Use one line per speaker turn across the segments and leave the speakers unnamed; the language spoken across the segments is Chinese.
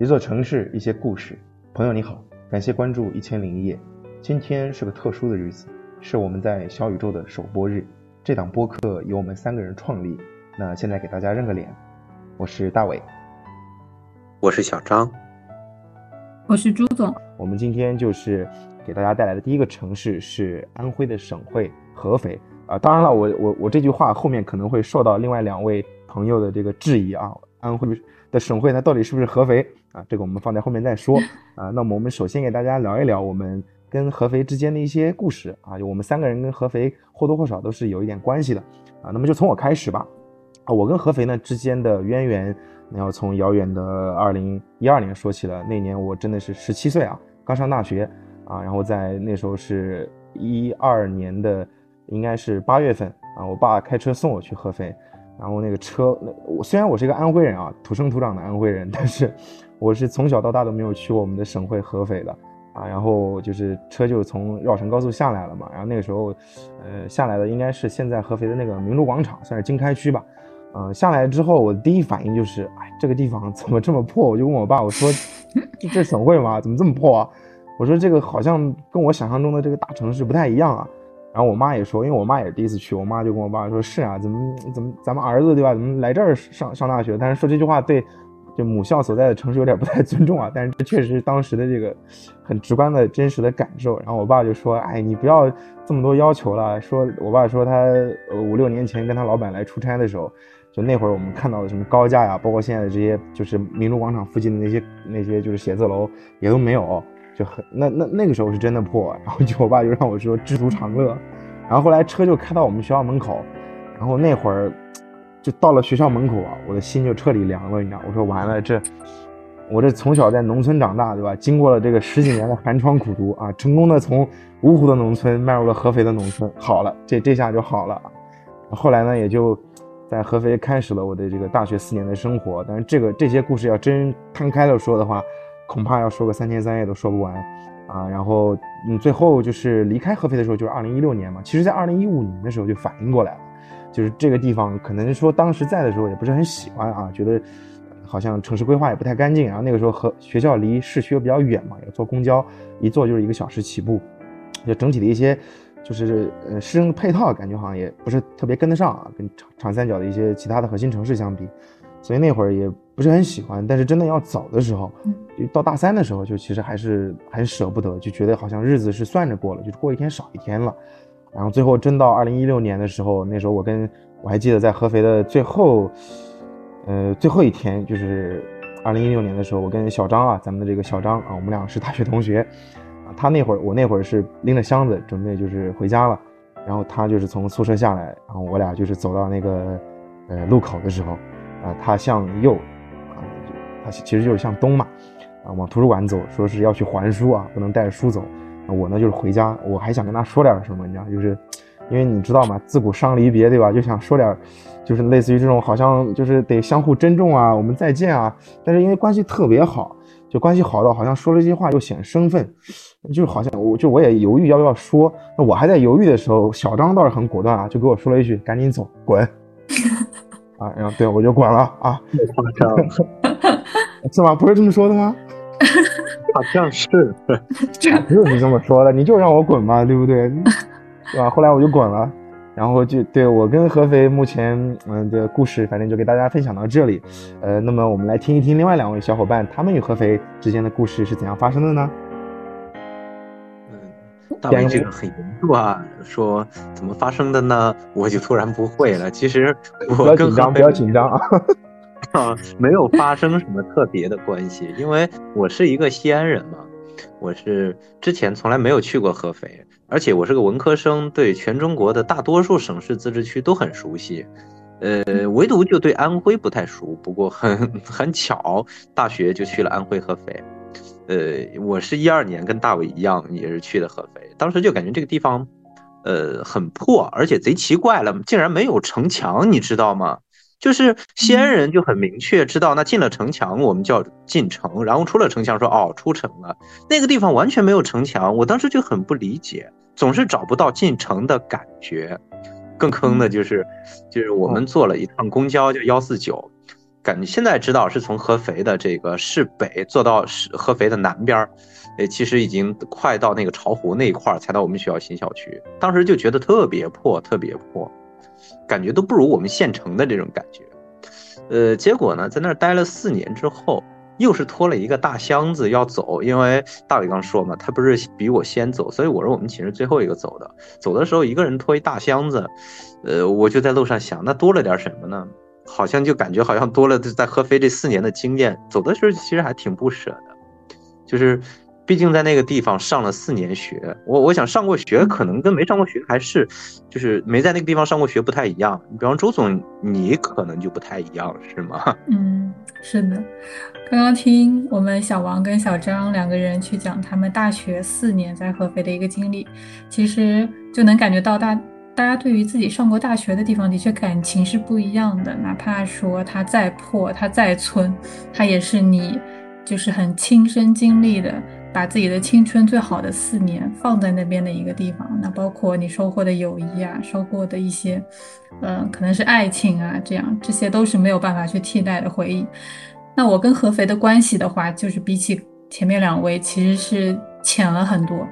一座城市，一些故事。朋友你好，感谢关注一千零一夜。今天是个特殊的日子，是我们在小宇宙的首播日。这档播客由我们三个人创立。那现在给大家认个脸，我是大伟，
我是小张，
我是朱总。
我们今天就是给大家带来的第一个城市是安徽的省会合肥啊。当然了，我我我这句话后面可能会受到另外两位朋友的这个质疑啊。安徽的省会它到底是不是合肥啊？这个我们放在后面再说啊。那么我们首先给大家聊一聊我们跟合肥之间的一些故事啊。就我们三个人跟合肥或多或少都是有一点关系的啊。那么就从我开始吧。啊，我跟合肥呢之间的渊源，那要从遥远的二零一二年说起了。那年我真的是十七岁啊，刚上大学啊。然后在那时候是一二年的，应该是八月份啊。我爸开车送我去合肥，然后那个车，我虽然我是一个安徽人啊，土生土长的安徽人，但是我是从小到大都没有去过我们的省会合肥的啊。然后就是车就从绕城高速下来了嘛。然后那个时候，呃，下来的应该是现在合肥的那个明珠广场，算是经开区吧。嗯，下来之后，我第一反应就是，哎，这个地方怎么这么破？我就问我爸，我说，这省会吗？怎么这么破啊？我说这个好像跟我想象中的这个大城市不太一样啊。然后我妈也说，因为我妈也是第一次去，我妈就跟我爸说，是啊，怎么怎么咱们儿子对吧？怎么来这儿上上大学？但是说这句话对。就母校所在的城市有点不太尊重啊，但是这确实是当时的这个很直观的真实的感受。然后我爸就说：“哎，你不要这么多要求了。”说我爸说他五六年前跟他老板来出差的时候，就那会儿我们看到的什么高架呀，包括现在的这些就是明珠广场附近的那些那些就是写字楼也都没有，就很那那那个时候是真的破。然后就我爸就让我说知足常乐。然后后来车就开到我们学校门口，然后那会儿。就到了学校门口啊，我的心就彻底凉了，你知道？我说完了，这我这从小在农村长大，对吧？经过了这个十几年的寒窗苦读啊，成功的从芜湖的农村迈入了合肥的农村，好了，这这下就好了。后来呢，也就在合肥开始了我的这个大学四年的生活。但是这个这些故事要真摊开了说的话，恐怕要说个三天三夜都说不完啊。然后嗯，最后就是离开合肥的时候，就是二零一六年嘛。其实，在二零一五年的时候就反应过来了。就是这个地方，可能说当时在的时候也不是很喜欢啊，觉得好像城市规划也不太干净。然后那个时候和学校离市区又比较远嘛，要坐公交，一坐就是一个小时起步，就整体的一些就是呃市政配套感觉好像也不是特别跟得上啊，跟长长三角的一些其他的核心城市相比，所以那会儿也不是很喜欢。但是真的要走的时候，到大三的时候，就其实还是很舍不得，就觉得好像日子是算着过了，就是过一天少一天了。然后最后真到二零一六年的时候，那时候我跟我还记得在合肥的最后，呃最后一天，就是二零一六年的时候，我跟小张啊，咱们的这个小张啊，我们俩是大学同学，啊，他那会儿我那会儿是拎着箱子准备就是回家了，然后他就是从宿舍下来，然后我俩就是走到那个呃路口的时候，啊，他向右，啊，他其实就是向东嘛，啊，往图书馆走，说是要去还书啊，不能带着书走。我呢就是回家，我还想跟他说点什么，你知道，就是，因为你知道嘛，自古伤离别，对吧？就想说点，就是类似于这种，好像就是得相互珍重啊，我们再见啊。但是因为关系特别好，就关系好到好像说了这些话又显生分，就好像我就我也犹豫要不要说。那我还在犹豫的时候，小张倒是很果断啊，就给我说了一句：“赶紧走，滚！” 啊，然后对我就滚了啊。是吗？不是这么说的吗？
好像是，
就是这么说的，你就让我滚嘛，对不对？对吧？后来我就滚了，然后就对我跟合肥目前嗯的故事，反正就给大家分享到这里。呃，那么我们来听一听另外两位小伙伴他们与合肥之间的故事是怎样发生的呢？
嗯，大伟这个很严肃啊，说怎么发生的呢？我就突然不会了。其实
不要紧张，不要紧张啊。
啊，没有发生什么特别的关系，因为我是一个西安人嘛，我是之前从来没有去过合肥，而且我是个文科生，对全中国的大多数省市自治区都很熟悉，呃，唯独就对安徽不太熟。不过很 很巧，大学就去了安徽合肥。呃，我是一二年跟大伟一样，也是去的合肥，当时就感觉这个地方，呃，很破，而且贼奇怪了，竟然没有城墙，你知道吗？就是西安人就很明确知道，那进了城墙，我们叫进城；然后出了城墙，说哦出城了。那个地方完全没有城墙，我当时就很不理解，总是找不到进城的感觉。更坑的就是，就是我们坐了一趟公交，叫幺四九，感觉现在知道是从合肥的这个市北坐到市合肥的南边儿，诶，其实已经快到那个巢湖那一块儿才到我们学校新校区。当时就觉得特别破，特别破，感觉都不如我们县城的这种感觉。呃，结果呢，在那儿待了四年之后，又是拖了一个大箱子要走，因为大伟刚说嘛，他不是比我先走，所以我是我们寝室最后一个走的。走的时候，一个人拖一大箱子，呃，我就在路上想，那多了点什么呢？好像就感觉好像多了在合肥这四年的经验，走的时候其实还挺不舍的，就是毕竟在那个地方上了四年学，我我想上过学可能跟没上过学还是就是没在那个地方上过学不太一样。比方周总，你可能就不太一样，是吗？
嗯，是的。刚刚听我们小王跟小张两个人去讲他们大学四年在合肥的一个经历，其实就能感觉到大。大家对于自己上过大学的地方，的确感情是不一样的。哪怕说它再破，它再村，它也是你就是很亲身经历的，把自己的青春最好的四年放在那边的一个地方。那包括你收获的友谊啊，收获的一些，嗯，可能是爱情啊，这样这些都是没有办法去替代的回忆。那我跟合肥的关系的话，就是比起前面两位，其实是浅了很多。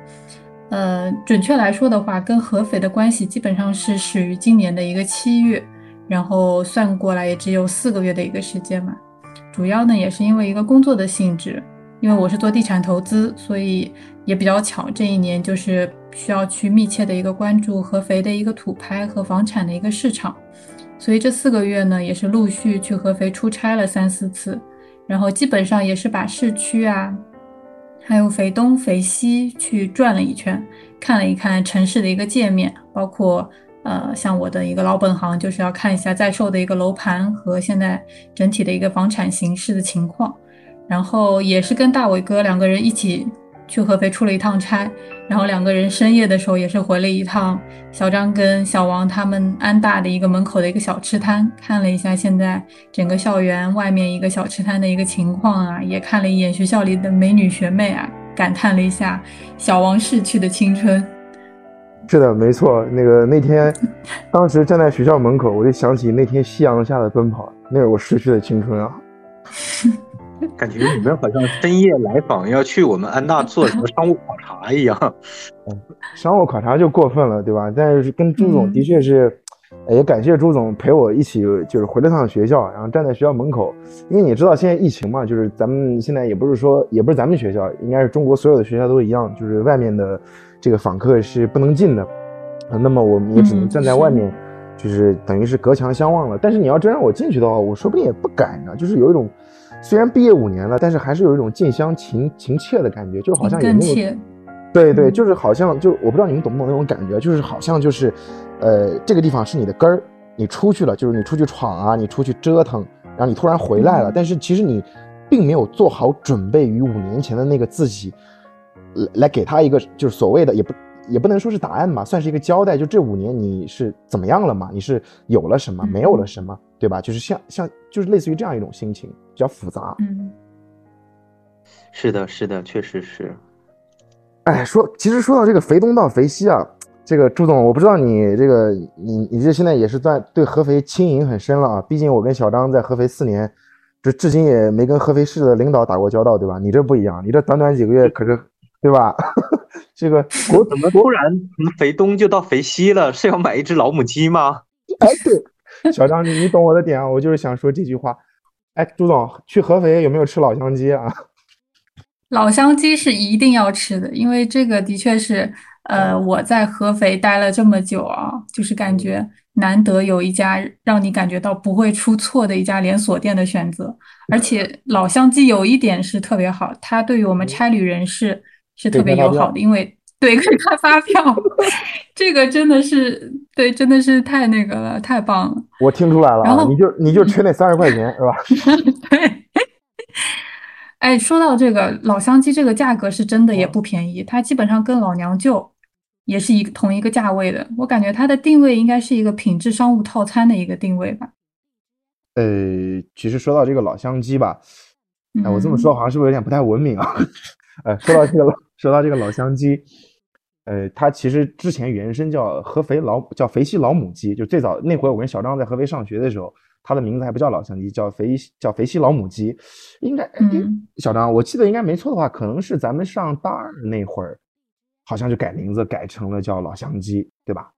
呃，准确来说的话，跟合肥的关系基本上是始于今年的一个七月，然后算过来也只有四个月的一个时间嘛。主要呢也是因为一个工作的性质，因为我是做地产投资，所以也比较巧，这一年就是需要去密切的一个关注合肥的一个土拍和房产的一个市场，所以这四个月呢也是陆续去合肥出差了三四次，然后基本上也是把市区啊。还有肥东、肥西去转了一圈，看了一看城市的一个界面，包括呃，像我的一个老本行，就是要看一下在售的一个楼盘和现在整体的一个房产形势的情况，然后也是跟大伟哥两个人一起。去合肥出了一趟差，然后两个人深夜的时候也是回了一趟小张跟小王他们安大的一个门口的一个小吃摊，看了一下现在整个校园外面一个小吃摊的一个情况啊，也看了一眼学校里的美女学妹啊，感叹了一下小王逝去的青春。
是的，没错，那个那天，当时站在学校门口，我就想起那天夕阳下的奔跑，那是我逝去的青春啊。
感觉你们好像深夜来访，要去我们安大做什么商务考察一样。
商务考察就过分了，对吧？但是跟朱总的确是，也感谢朱总陪我一起，就是回了趟学校，然后站在学校门口。因为你知道现在疫情嘛，就是咱们现在也不是说，也不是咱们学校，应该是中国所有的学校都一样，就是外面的这个访客是不能进的。那么我们也只能站在外面，就是等于是隔墙相望了。但是你要真让我进去的话，我说不定也不敢呢，就是有一种。虽然毕业五年了，但是还是有一种近乡情情怯的感觉，就好像也没有，对对，就是好像就我不知道你们懂不懂那种感觉，就是好像就是，呃，这个地方是你的根儿，你出去了，就是你出去闯啊，你出去折腾，然后你突然回来了，但是其实你并没有做好准备，于五年前的那个自己，来来给他一个就是所谓的也不。也不能说是答案吧，算是一个交代。就这五年你是怎么样了嘛？你是有了什么，没有了什么，对吧？就是像像就是类似于这样一种心情，比较复杂。
嗯，
是的，是的，确实是。
哎，说其实说到这个肥东到肥西啊，这个朱总，我不知道你这个你你这现在也是在对合肥经营很深了啊。毕竟我跟小张在合肥四年，这至今也没跟合肥市的领导打过交道，对吧？你这不一样，你这短短几个月可是。对吧？这个
我怎么突然从肥东就到肥西了？是要买一只老母鸡吗？
哎，对，小张，你你懂我的点啊！我就是想说这句话。哎，朱总，去合肥有没有吃老乡鸡啊？
老乡鸡是一定要吃的，因为这个的确是，呃，我在合肥待了这么久啊，就是感觉难得有一家让你感觉到不会出错的一家连锁店的选择。而且老乡鸡有一点是特别好，它对于我们差旅人士。是特别友好的，因为 对可以开发票，这个真的是对，真的是太那个了，太棒了。
我听出来了，然后你就你就缺那三十块钱 是吧？
对。哎，说到这个老乡鸡，这个价格是真的也不便宜，它基本上跟老娘舅也是一个同一个价位的。我感觉它的定位应该是一个品质商务套餐的一个定位吧。
呃，其实说到这个老乡鸡吧，哎，我这么说好像是不是有点不太文明啊？哎，说到这个老。说到这个老乡鸡，呃，它其实之前原声叫合肥老叫肥西老母鸡，就最早那会儿我跟小张在合肥上学的时候，它的名字还不叫老乡鸡，叫肥叫肥西老母鸡，应该
嗯
小张，我记得应该没错的话，可能是咱们上大二那会儿，好像就改名字改成了叫老乡鸡，对吧？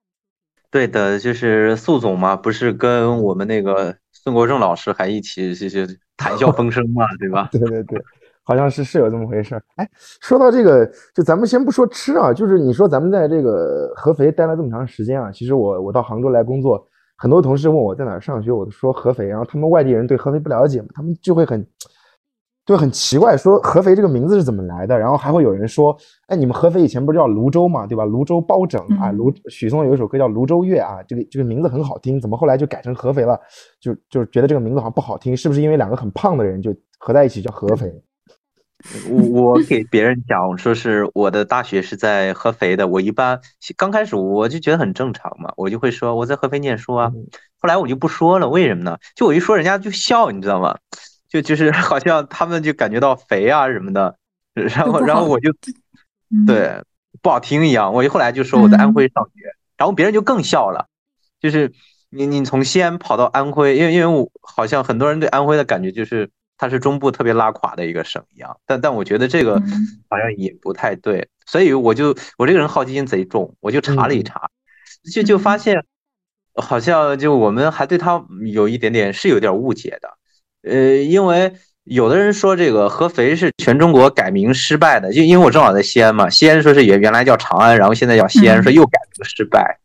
对的，就是宿总嘛，不是跟我们那个孙国正老师还一起就是谈笑风生嘛，对吧？
对 对对，好像是是有这么回事儿。哎，说到这个，就咱们先不说吃啊，就是你说咱们在这个合肥待了这么长时间啊，其实我我到杭州来工作，很多同事问我在哪儿上学，我都说合肥，然后他们外地人对合肥不了解嘛，他们就会很就很奇怪，说合肥这个名字是怎么来的，然后还会有人说，哎，你们合肥以前不是叫泸州嘛，对吧？泸州包拯啊，
嗯
泸许嵩有一首歌叫《泸州月》啊，这个这个名字很好听，怎么后来就改成合肥了？就就是觉得这个名字好像不好听，是不是因为两个很胖的人就合在一起叫合肥？
我我给别人讲说是我的大学是在合肥的，我一般刚开始我就觉得很正常嘛，我就会说我在合肥念书啊，后来我就不说了，为什么呢？就我一说人家就笑，你知道吗？就就是 好像他们就感觉到肥啊什么的，然后然后我就
嗯，
对不好听一样，我后来就说我在安徽上学，然后别人就更笑了，就是你你从西安跑到安徽，因为因为我好像很多人对安徽的感觉就是它是中部特别拉垮的一个省一样，但但我觉得这个
嗯。
好像也不太对，所以我就我这个人好奇心贼重，我就查了一查，就就发现好像就我们还对他有一点点是有点误解的，呃，因为。有的人说这个合肥是全中国改名失败的，就因为我正好在西安嘛，西安说是原原来叫长安，然后现在叫西安，
嗯。
说又改名失败，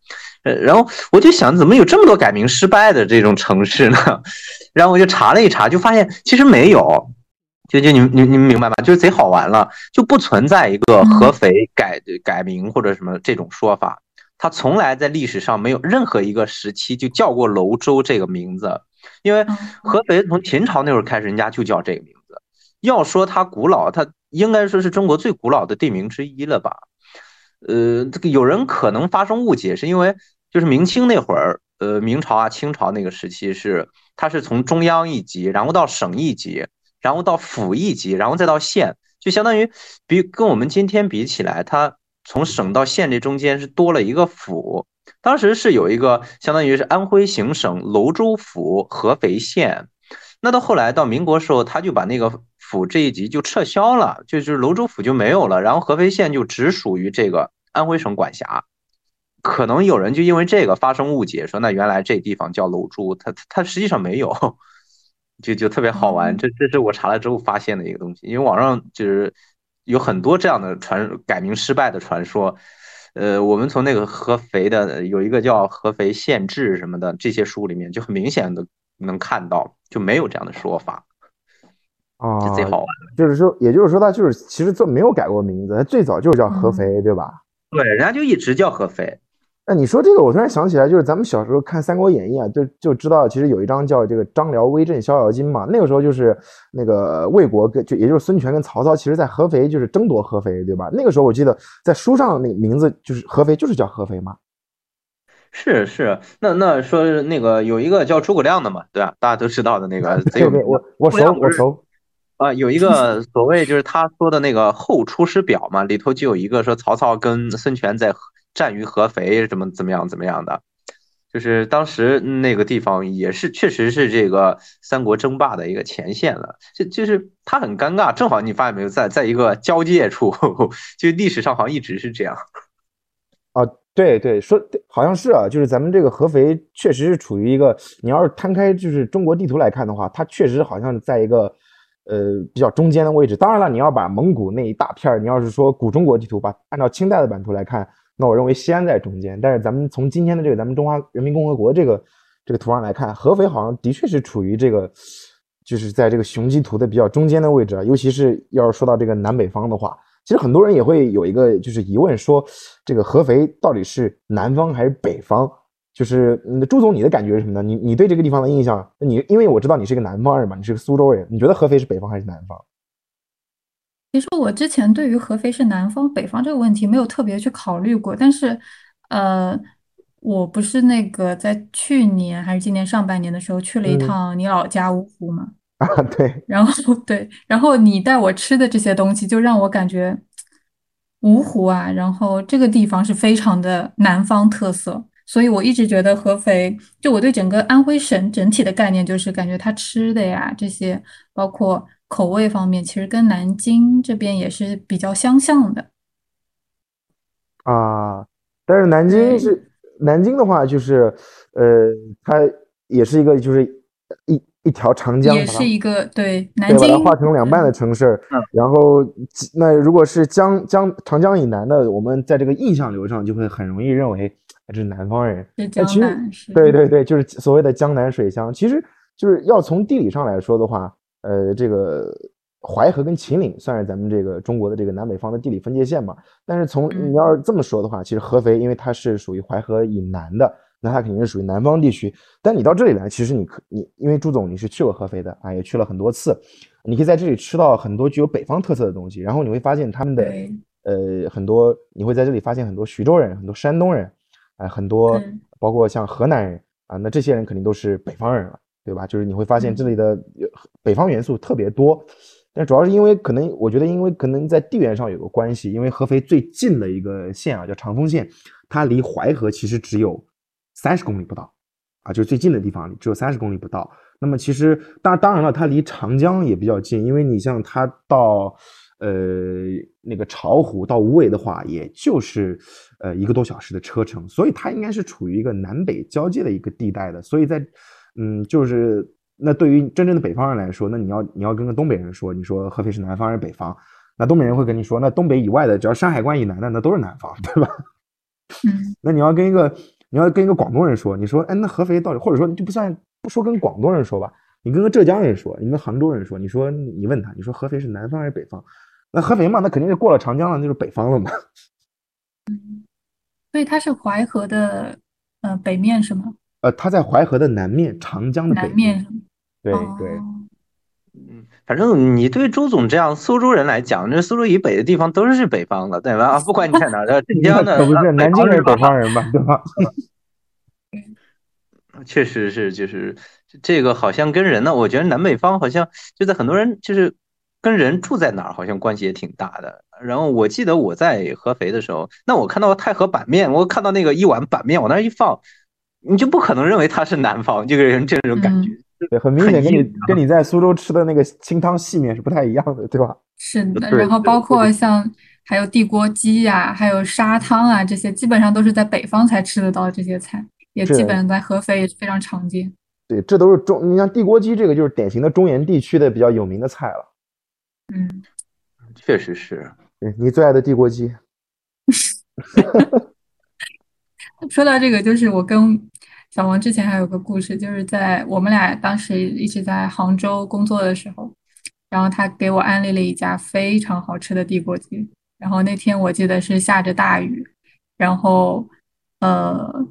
呃，然后我就想怎么有这么多改名失败的这种城市呢？然后我就查了一查，就发现其实没有，就就你你你们明白吧？就是贼好玩了，就不存在一个合肥改改名或者什么这种说法，它从来在历史上没有任何一个时期就叫过泸州这个名字。因为
嗯
合肥从秦朝那会儿开始，人家就叫这个名字。要说它古老，它应该说是中国最古老的地名之一了吧？呃，这个有人可能发生误解，是因为就是明清那会儿，呃，明朝啊、清朝那个时期是它是从中央一级，然后到省一级，然后到府一级，然后再到县，就相当于比跟我们今天比起来，它从省到县这中间是多了一个府。当时是有一个相当于是安徽行省泸州府合肥县，那到后来到民国时候，他就把那个府这一级就撤销了，就是泸州府就没有了，然后合肥县就只属于这个安徽省管辖。可能有人就因为这个发生误解，说那原来这地方叫楼珠，它它实际上没有，就就特别好玩。这这是我查了之后发现的一个东西，因为网上就是有很多这样的传改名失败的传说。呃，我们从那个合肥的有一个叫《合肥县志》什么的这些书里面，就很明显的能看到，就没有这样的说法，
啊，
这贼好玩。
就是说，也就是说，他就是其实这没有改过名字，他最早就是叫合肥，对吧？
对，人家就一直叫合肥。
那你说这个，我突然想起来，就是咱们小时候看《三国演义》啊，就就知道其实有一章叫这个张辽威震逍遥津嘛。那个时候就是那个魏国跟就也就是孙权跟曹操，其实在合肥就是争夺合肥，对吧？那个时候我记得在书上那个名字就是合肥，就是叫合肥嘛。
是是，那那说那个有一个叫诸葛亮的嘛，对吧？大家都知道的那个 贼有
我我熟我熟。
啊，有一个所谓就是他说的那个《后出师表》嘛，里头就有一个说曹操跟孙权在战于合肥，怎么怎么样怎么样的，就是当时那个地方也是确实是这个三国争霸的一个前线了，就就是他很尴尬，正好你发现没有，在在一个交界处，就历史上好像一直是这样。
啊，对对，说好像是啊，就是咱们这个合肥确实是处于一个，你要是摊开就是中国地图来看的话，它确实好像是在一个。呃，比较中间的位置。当然了，你要把蒙古那一大片儿，你要是说古中国地图，把按照清代的版图来看，那我认为西安在中间。但是咱们从今天的这个咱们中华人民共和国这个这个图上来看，合肥好像的确是处于这个，就是在这个雄鸡图的比较中间的位置啊。尤其是要说到这个南北方的话，其实很多人也会有一个就是疑问，说这个合肥到底是南方还是北方？就是朱总，你的感觉是什么呢？你你对这个地方的印象，你因为我知道你是个南方人嘛，你是个苏州人，你觉得合肥是北方还是南方？
其实我之前对于合肥是南方北方这个问题没有特别去考虑过，但是，呃，我不是那个在去年还是今年上半年的时候去了一趟你老家芜湖嘛？
啊，对。
然后对，然后你带我吃的这些东西，就让我感觉。芜湖啊，然后这个地方是非常的南方特色，所以我一直觉得合肥，就我对整个安徽省整体的概念就是感觉它吃的呀这些，包括口味方面，其实跟南京这边也是比较相像的。
啊，但是南京是南京的话，就是呃，它也是一个就是一一条长江，
也是一个对南
对，把
京
它划成两半的城市。
嗯
然后那如果是江江长江以南的，我们在这个印象流上就会很容易认为哎这是南方人。
是江
其实
南是，
对对对，就是所谓的江南水乡。其实就是要从地理上来说的话，呃，这个淮河跟秦岭算是咱们这个中国的这个南北方的地理分界线嘛。但是从
嗯
你要是这么说的话，其实合肥因为它是属于淮河以南的，那它肯定是属于南方地区。但你到这里来，其实你可你因为朱总你是去过合肥的啊，也去了很多次，你可以在这里吃到很多具有北方特色的东西，然后你会发现他们的呃很多，你会在这里发现很多徐州人、很多山东人，啊、很多
嗯
包括像河南人啊，那这些人肯定都是北方人了，对吧？就是你会发现这里的呃北方元素特别多，但主要是因为可能我觉得因为可能在地缘上有个关系，因为合肥最近的一个县啊叫长丰县，它离淮河其实只有三十公里不到。啊，就是最近的地方只有三十公里不到。那么其实当当然了，它离长江也比较近，因为你像它到呃那个巢湖到无为的话，也就是呃一个多小时的车程，所以它应该是处于一个南北交界的一个地带的。所以在嗯，就是那对于真正的北方人来说，那你要你要跟个东北人说，你说合肥是南方还是北方？那东北人会跟你说，那东北以外的，只要山海关以南的，那都是南方，对吧？
嗯
那你要跟一个你要跟一个广东人说，你说，哎，那合肥到底，或者说你就不算不说跟广东人说吧，你跟个浙江人说，你跟杭州人说，你说你问他，你说合肥是南方还是北方？那合肥嘛，那肯定是过了长江了，那就是北方了嘛。
嗯所以它是淮河的呃北面是吗？
呃，它在淮河的南面，长江的北
面？
对
哦
对，
嗯，反正你对周总这样苏州人来讲，那苏州以北的地方都是北方的，对吧？啊，不管你在哪儿的，镇江的，
可不是，
啊
南京人是北方人吧，对吧？
确实是，就是这个好像跟人呢，我觉得南北方好像就在很多人就是跟人住在哪儿，好像关系也挺大的。然后我记得我在合肥的时候，那我看到太和板面，我看到那个一碗板面往那儿一放，你就不可能认为它是南方，这个人这种感觉。
对，很明显跟你跟你在苏州吃的那个清汤细面是不太一样的，对吧？
是的，然后包括像还有地锅鸡呀、还有沙汤啊，这些基本上都是在北方才吃得到这些菜，也基本上在合肥也是非常常见。
对，这都是中，你像地锅鸡这个就是典型的中原地区的比较有名的菜了。
嗯，
确实是，
对你最爱的地锅鸡，
说到这个，就是我跟小王之前还有个故事，就是在我们俩当时一直在杭州工作的时候，然后他给我安利了一家非常好吃的地锅鸡。然后那天我记得是下着大雨，然后呃，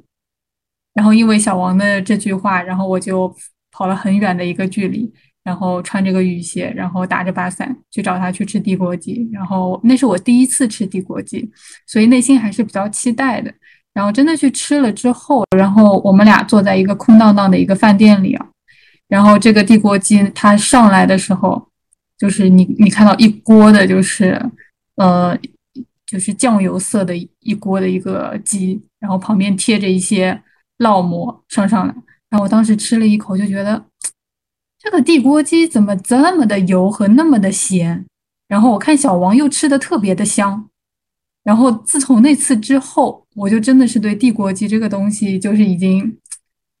然后因为小王的这句话，然后我就跑了很远的一个距离，然后穿着个雨鞋，然后打着把伞去找他去吃地锅鸡。然后那是我第一次吃地锅鸡，所以内心还是比较期待的。然后真的去吃了之后，然后我们俩坐在一个空荡荡的一个饭店里啊，然后这个地锅鸡它上来的时候，就是你你看到一锅的，就是呃，就是酱油色的一锅的一个鸡，然后旁边贴着一些烙馍上上来，然后我当时吃了一口就觉得，这个地锅鸡怎么这么的油和那么的咸？然后我看小王又吃的特别的香。然后自从那次之后，我就真的是对地锅鸡这个东西，就是已经，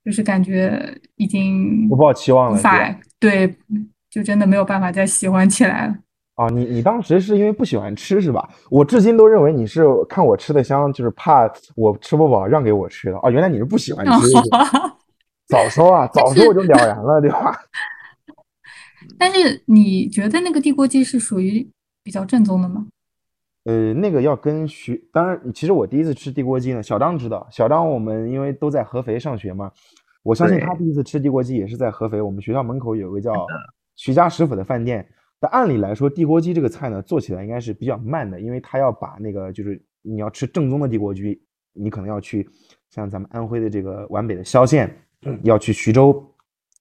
就是感觉已经
不抱期望了，
无法？对，就真的没有办法再喜欢起来了。
啊，你你当时是因为不喜欢吃是吧？我至今都认为你是看我吃的香，就是怕我吃不饱让给我吃的。哦，原来你是不喜欢吃，早说啊，早说我就了然了，对吧？
但是你觉得那个地锅鸡是属于比较正宗的吗？
呃，那个要跟徐，当然，其实我第一次吃地锅鸡呢，小张知道，小张我们因为都在合肥上学嘛，我相信他第一次吃地锅鸡也是在合肥，我们学校门口有个叫徐家食府的饭店。但按理来说，地锅鸡这个菜呢，做起来应该是比较慢的，因为他要把那个就是你要吃正宗的地锅鸡，你可能要去像咱们安徽的这个皖北的萧县，要去徐州、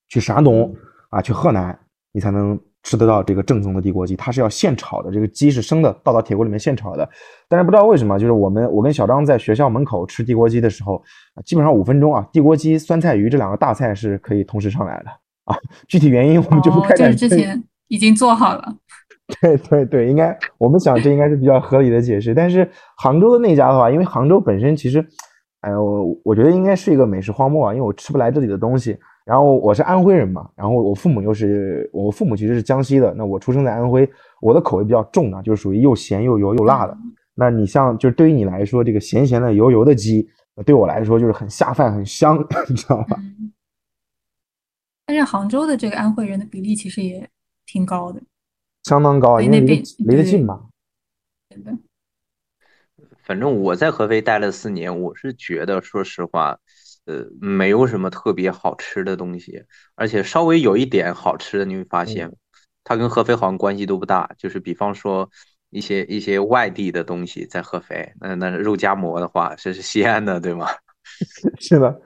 去山东啊、去河南，你才能吃得到这个正宗的地锅鸡，它是要现炒的，这个鸡是生的，倒到铁锅里面现炒的。但是不知道为什么，就是我们我跟小张在学校门口吃地锅鸡的时候，基本上五分钟啊，地锅鸡、酸菜鱼这两个大菜是可以同时上来的啊。具体原因我们就不开展。
就是之前已经做好了。
对对对，应该我们想这应该是比较合理的解释。但是杭州的那家的话，因为杭州本身其实，哎我，我觉得应该是一个美食荒漠啊，因为我吃不来这里的东西。然后我是安徽人嘛，然后我父母又是我父母其实是江西的，那我出生在安徽，我的口味比较重啊，就是属于又咸又油又辣的。那你像就是对于你来说，这个咸咸的油油的鸡，对我来说就是很下饭很香，你知道吧？
但是杭州的这个安徽人的比例其实也挺高的，
相当高，因为离离得近嘛。
对的。
反正我在合肥待了四年，我是觉得，说实话。呃，没有什么特别好吃的东西，而且稍微有一点好吃的，你会发现，它跟合肥好像关系都不大。就是比方说一些一些外地的东西在合肥，那那肉夹馍的话，这是西安的，对吗？
是的，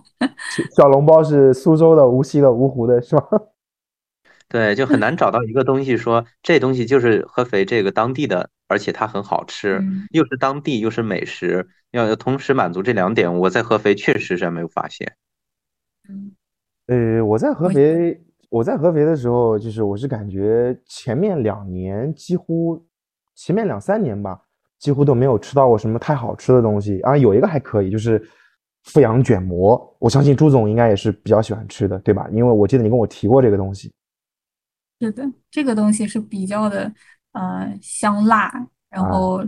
小笼包是苏州的、无锡的、芜湖的，是吧？
对，就很难找到一个东西说这东西就是合肥这个当地的，而且它很好吃，又是当地又是美食，要同时满足这两点，我在合肥确实是没有发现。
嗯，
呃，我在合肥，我在合肥的时候，就是我是感觉前面两年几乎，前面两三年吧，几乎都没有吃到过什么太好吃的东西啊。有一个还可以，就是阜阳卷馍，我相信朱总应该也是比较喜欢吃的，对吧？因为我记得你跟我提过这个东西。
是的，这个东西是比较的，呃，香辣，然后，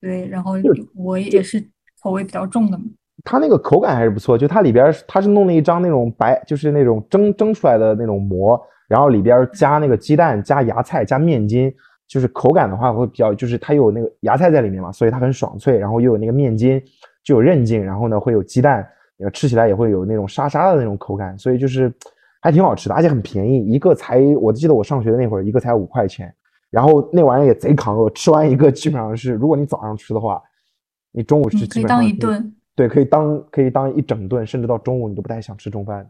对，然后我也是口味比较重的嘛。
它那个口感还是不错，就它里边它是弄了一张那种白，就是那种蒸蒸出来的那种馍，然后里边加那个鸡蛋、加芽菜、加面筋，就是口感的话会比较，就是它有那个芽菜在里面嘛，所以它很爽脆，然后又有那个面筋，就有韧劲，然后呢会有鸡蛋，吃起来也会有那种沙沙的那种口感，所以就是。还挺好吃的，而且很便宜，一个才我记得我上学的那会儿，一个才五块钱。然后那玩意儿也贼扛饿，吃完一个基本上是，如果你早上吃的话，你中午吃
可以当一顿。
对，可以当可以当一整顿，甚至到中午你都不太想吃中饭。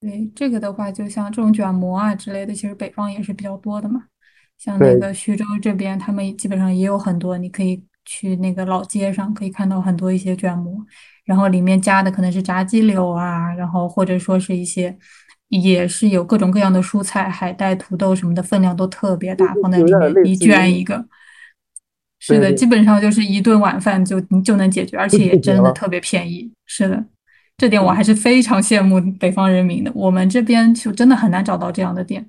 对这个的话，就像这种卷馍啊之类的，其实北方也是比较多的嘛。像那个徐州这边，他们基本上也有很多，你可以去那个老街上可以看到很多一些卷馍，然后里面加的可能是炸鸡柳啊，然后或者说是一些。也是有各种各样的蔬菜，海带、土豆什么的，分量都特别大，放在里面一卷一个。是的，基本上就是一顿晚饭就就能解决，而且也真的特别便宜。是的，这点我还是非常羡慕北方人民的。我们这边就真的很难找到这样的店，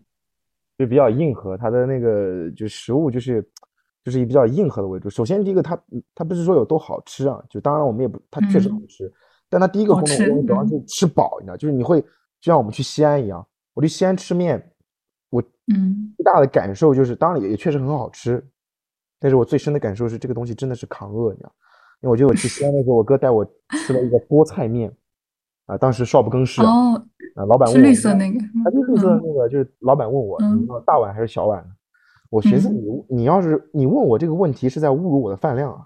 就比较硬核，它的那个就食物就是就是以比较硬核的为主。首先第一个，它它不是说有多好吃啊，就当然我们也不，它确实好吃，但它第一个功能主要是吃饱，你知道，就是你会。就像我们去西安一样，我去西安吃面，我
嗯
最大的感受就是，当然也也确实很好吃，但是我最深的感受是这个东西真的是扛饿，你知道？因为我记得我去西安的时候，我哥带我吃了一个菠菜面，啊，当时少不更事
哦，
啊，老板问我，
绿色那个，
他就绿色那个，就是老板问我，你要大碗还是小碗？我寻思你你要是你问我这个问题是在侮辱我的饭量啊，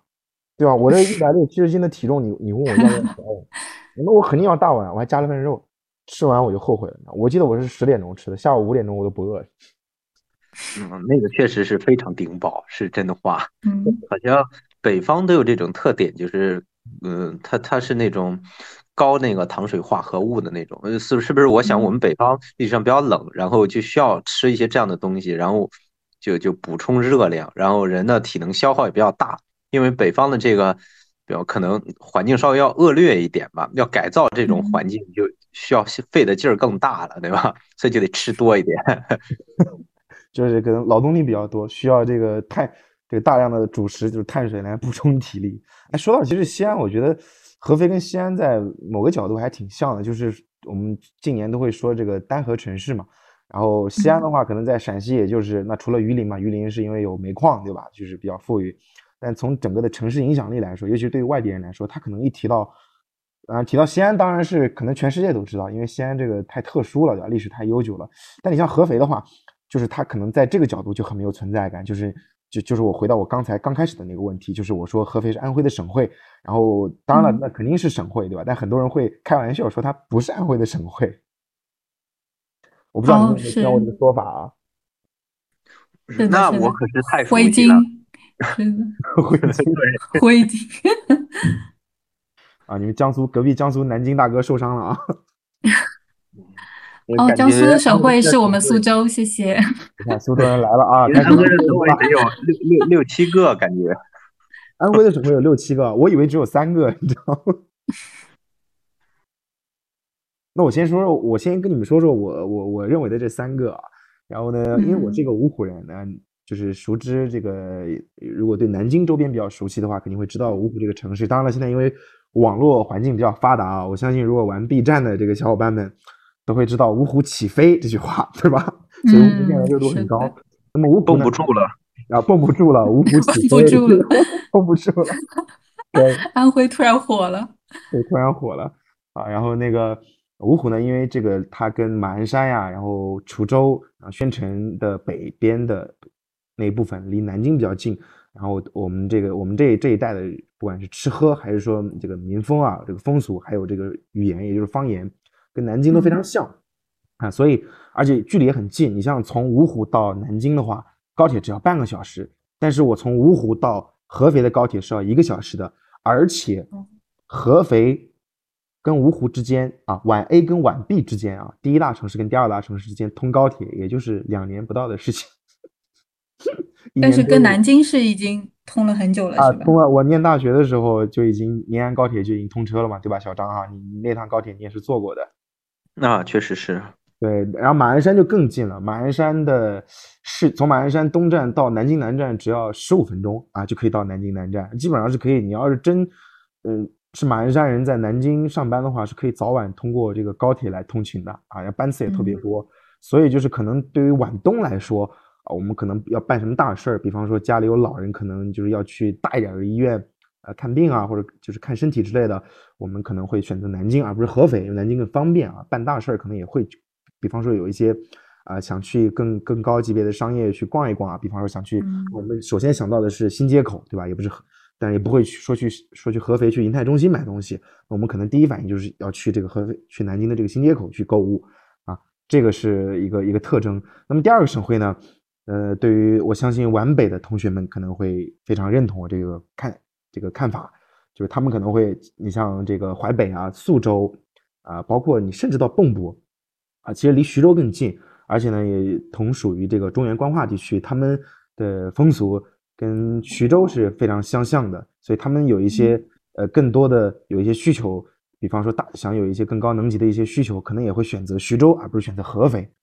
对吧？我这一百六七十斤的体重，你你问我要不要小碗？那我肯定要大碗，我还加了份肉。吃完我就后悔了，我记得我是十点钟吃的，下午五点钟我都不饿。
嗯，那个确实是非常顶饱，是真的话。
嗯，
好像北方都有这种特点，就是，嗯，它它是那种高那个糖水化合物的那种，是是不是？我想我们北方历史上比较冷，然后就需要吃一些这样的东西，然后就就补充热量，然后人的体能消耗也比较大，因为北方的这个。可能环境稍微要恶劣一点吧，要改造这种环境就需要费的劲儿更大了，对吧？所以就得吃多一点，
就是可能劳动力比较多，需要这个碳，这个大量的主食就是碳水来补充体力。哎，说到其实西安，我觉得合肥跟西安在某个角度还挺像的，就是我们近年都会说这个单核城市嘛。然后西安的话，可能在陕西，也就是那除了榆林嘛，榆林是因为有煤矿，对吧？就是比较富裕。但从整个的城市影响力来说，尤其对于外地人来说，他可能一提到，啊，提到西安，当然是可能全世界都知道，因为西安这个太特殊了，对吧？历史太悠久了。但你像合肥的话，就是它可能在这个角度就很没有存在感，就是就就是我回到我刚才刚开始的那个问题，就是我说合肥是安徽的省会，然后当然了，那肯定是省会，对吧？但很多人会开玩笑说它不是安徽的省会，我不知道你有没有听到过这个说法啊？
是的，是的
那我可是太熟
灰
悉了。
烬，是的，
会
灰烬。
啊，你们江苏隔壁江苏南京大哥受伤了啊！
哦，江苏
觉
省会是我们苏州，谢谢。
你看苏州人来了啊，
安徽的省会得有 六六六七个，感觉。
安徽的省会有六七个，我以为只有三个，你知道吗？那我先说说，我先跟你们说说我我我认为的这三个啊。然后呢，因为我这个芜湖人呢，就是熟知这个，如果对南京周边比较熟悉的话，肯定会知道芜湖这个城市。当然了，现在因为网络环境比较发达啊，我相信如果玩 B 站的这个小伙伴们都会知道“芜湖起飞”这句话，对吧？所以芜湖现在热度很高。
嗯
那么芜湖呢
绷不住了，
啊，绷不住了，芜湖起
绷不
飞，
住了
绷不住了。对，
安徽突然火了，
对，突然火了啊！然后那个芜湖呢，因为这个它跟马鞍山呀，然后滁州啊、宣城的北边的那一部分离南京比较近，然后我们这个我们这这一带的，不管是吃喝还是说这个民风啊，这个风俗，还有这个语言，也就是方言，跟南京都非常像啊，所以而且距离也很近。你像从芜湖到南京的话，高铁只要半个小时，但是我从芜湖到合肥的高铁是要一个小时的，而且合肥跟芜湖之间啊，皖 A 跟皖 B 之间啊，第一大城市跟第二大城市之间通高铁，也就是两年不到的事情。一
但是跟南京是已经通了很久了，
啊，
是吧？
通了。我念大学的时候就已经宁安高铁就已经通车了嘛，对吧，小张哈，你你那趟高铁你也是坐过的。
那确实是。
对，然后马鞍山就更近了。马鞍山的是从马鞍山东站到南京南站只要十五分钟啊，就可以到南京南站，基本上是可以。你要是真，嗯、是马鞍山人在南京上班的话，是可以早晚通过这个高铁来通勤的啊，然后班次也特别
嗯
多。所以就是可能对于皖东来说啊，我们可能要办什么大事儿，比方说家里有老人，可能就是要去大一点的医院。呃，看病啊，或者就是看身体之类的，我们可能会选择南京，而不是合肥，因为南京更方便啊。办大事儿可能也会比方说有一些啊、想去更更高级别的商业去逛一逛啊，比方说想去，
嗯
我们首先想到的是新街口，对吧？也不是，但也不会去说去说去合肥去银泰中心买东西，我们可能第一反应就是要去这个合肥去南京的这个新街口去购物啊，这个是一个一个特征。那么第二个省会呢，呃，对于我相信皖北的同学们可能会非常认同我这个看这个看法，就是他们可能会，你像这个淮北啊、宿州啊，包括你甚至到蚌埠啊，其实离徐州更近，而且呢也同属于这个中原官话地区，他们的风俗跟徐州是非常相像的，所以他们有一些呃更多的有一些需求，比方说大想有一些更高能级的一些需求，可能也会选择徐州而不是选择合肥啊。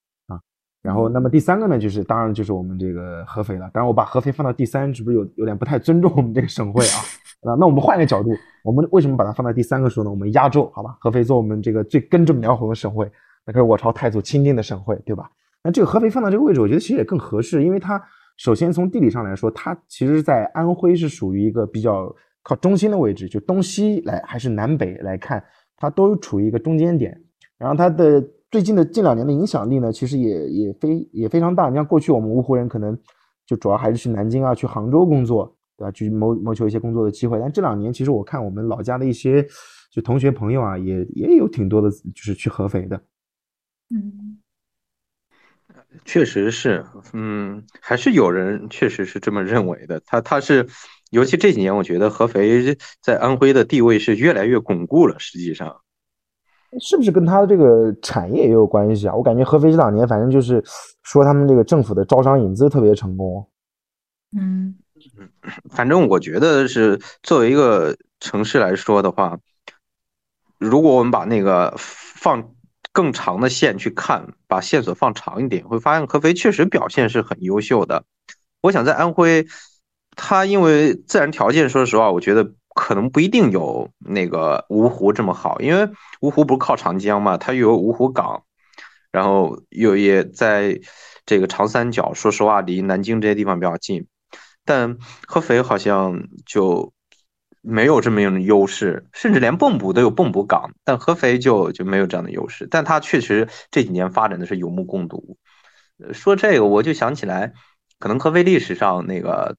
然后，那么第三个呢，就是当然就是我们这个合肥了。当然，我把合肥放到第三，是不是有有点不太尊重我们这个省会啊？啊，那我们换一个角度，我们为什么把它放在第三个说呢？我们压轴，好吧？合肥做我们这个最根正苗红的省会，那可是我朝太祖钦定的省会，对吧？那这个合肥放到这个位置，我觉得其实也更合适，因为它首先从地理上来说，它其实在安徽是属于一个比较靠中心的位置，就东西来还是南北来看，它都处于一个中间点。然后它的最近的近两年的影响力呢，其实也也非也非常大。你像过去我们芜湖人可能就主要还是去南京啊、去杭州工作，对吧？去谋谋求一些工作的机会。但这两年，其实我看我们老家的一些就同学朋友啊，也也有挺多的，就是去合肥的。
嗯，
确实是，嗯，还是有人确实是这么认为的。他他是，尤其这几年，我觉得合肥在安徽的地位是越来越巩固了。实际上，
是不是跟它的这个产业也有关系啊？我感觉合肥这两年，反正就是说他们这个政府的招商引资特别成功。
嗯，
反正我觉得是作为一个城市来说的话，如果我们把那个放更长的线去看，把线索放长一点，会发现合肥确实表现是很优秀的。我想在安徽，它因为自然条件，说实话，我觉得可能不一定有那个芜湖这么好，因为芜湖不是靠长江嘛，它又有芜湖港，然后又也在这个长三角，说实话，离南京这些地方比较近。但合肥好像就没有这么样的优势，甚至连蚌埠都有蚌埠港，但合肥就就没有这样的优势。但它确实这几年发展的是有目共睹。说这个我就想起来，可能合肥历史上那个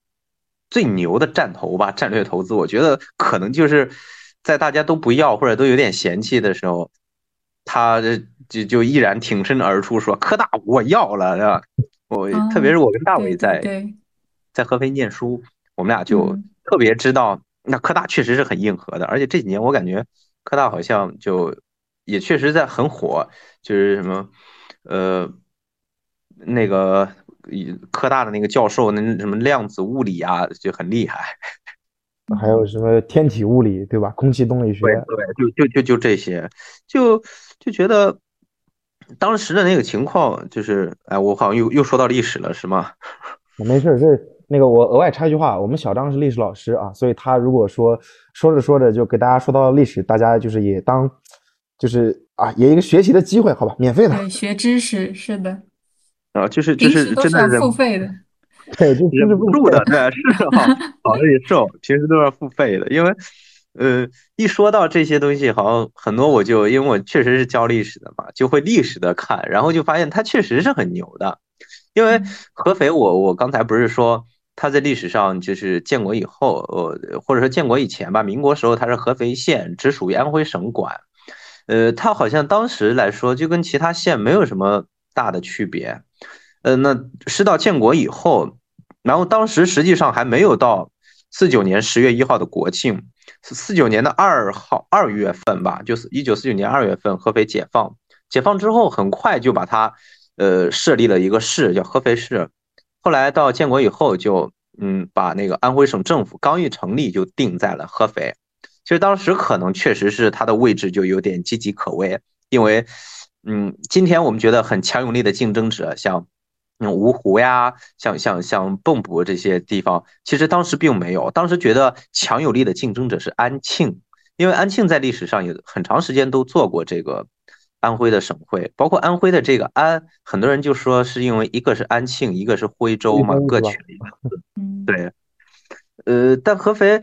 最牛的战投吧，战略投资，我觉得可能就是在大家都不要或者都有点嫌弃的时候，他就就毅然挺身而出说：“科大我要了。”是吧？我特别是我跟大伟在在合肥念书，我们俩就
嗯
特别知道，那科大确实是很硬核的，而且这几年我感觉科大好像就也确实在很火，就是什么呃那个以科大的那个教授那什么量子物理啊就很厉害，
还有什么天体物理，对吧？空气动力学，
对对，就就就就这些，就就觉得当时的那个情况就是，哎，我好像又又说到历史了，是吗？
没事儿，这那个我额外插一句话，我们小张是历史老师啊，所以他如果说说着说着就给大家说到了历史，大家就是也当就是啊，也一个学习的机会，好吧，免费的，
对，学知识是的，
啊，就是就是真的忍
付费的。
对，就
忍
是
不住的，对，是好好忍受，平时都是要付费的，因为呃，一说到这些东西，好像很多我就因为我确实是教历史的嘛，就会历史的看，然后就发现它确实是很牛的，因为
嗯。
合肥我我刚才不是说它在历史上就是建国以后，呃，或者说建国以前吧，民国时候它是合肥县，只属于安徽省管，呃，它好像当时来说就跟其他县没有什么大的区别，呃，那是到建国以后。然后当时实际上还没有到四九年十月一号的国庆，四九年的二号二月份吧，就是一九四九年二月份合肥解放。解放之后，很快就把它呃设立了一个市，叫合肥市。后来到建国以后就，嗯把那个安徽省政府刚一成立就定在了合肥。其实当时可能确实是它的位置就有点岌岌可危，因为嗯，今天我们觉得很强有力的竞争者，像。嗯，芜湖呀，像像像蚌埠这些地方，其实当时并没有。当时觉得强有力的竞争者是安庆，因为安庆在历史上也很长时间都做过这个安徽的省会，包括安徽的这个安，很多人就说是因为一个是安庆，一个是徽州嘛，各取了一个字。
嗯，
对，呃，但合肥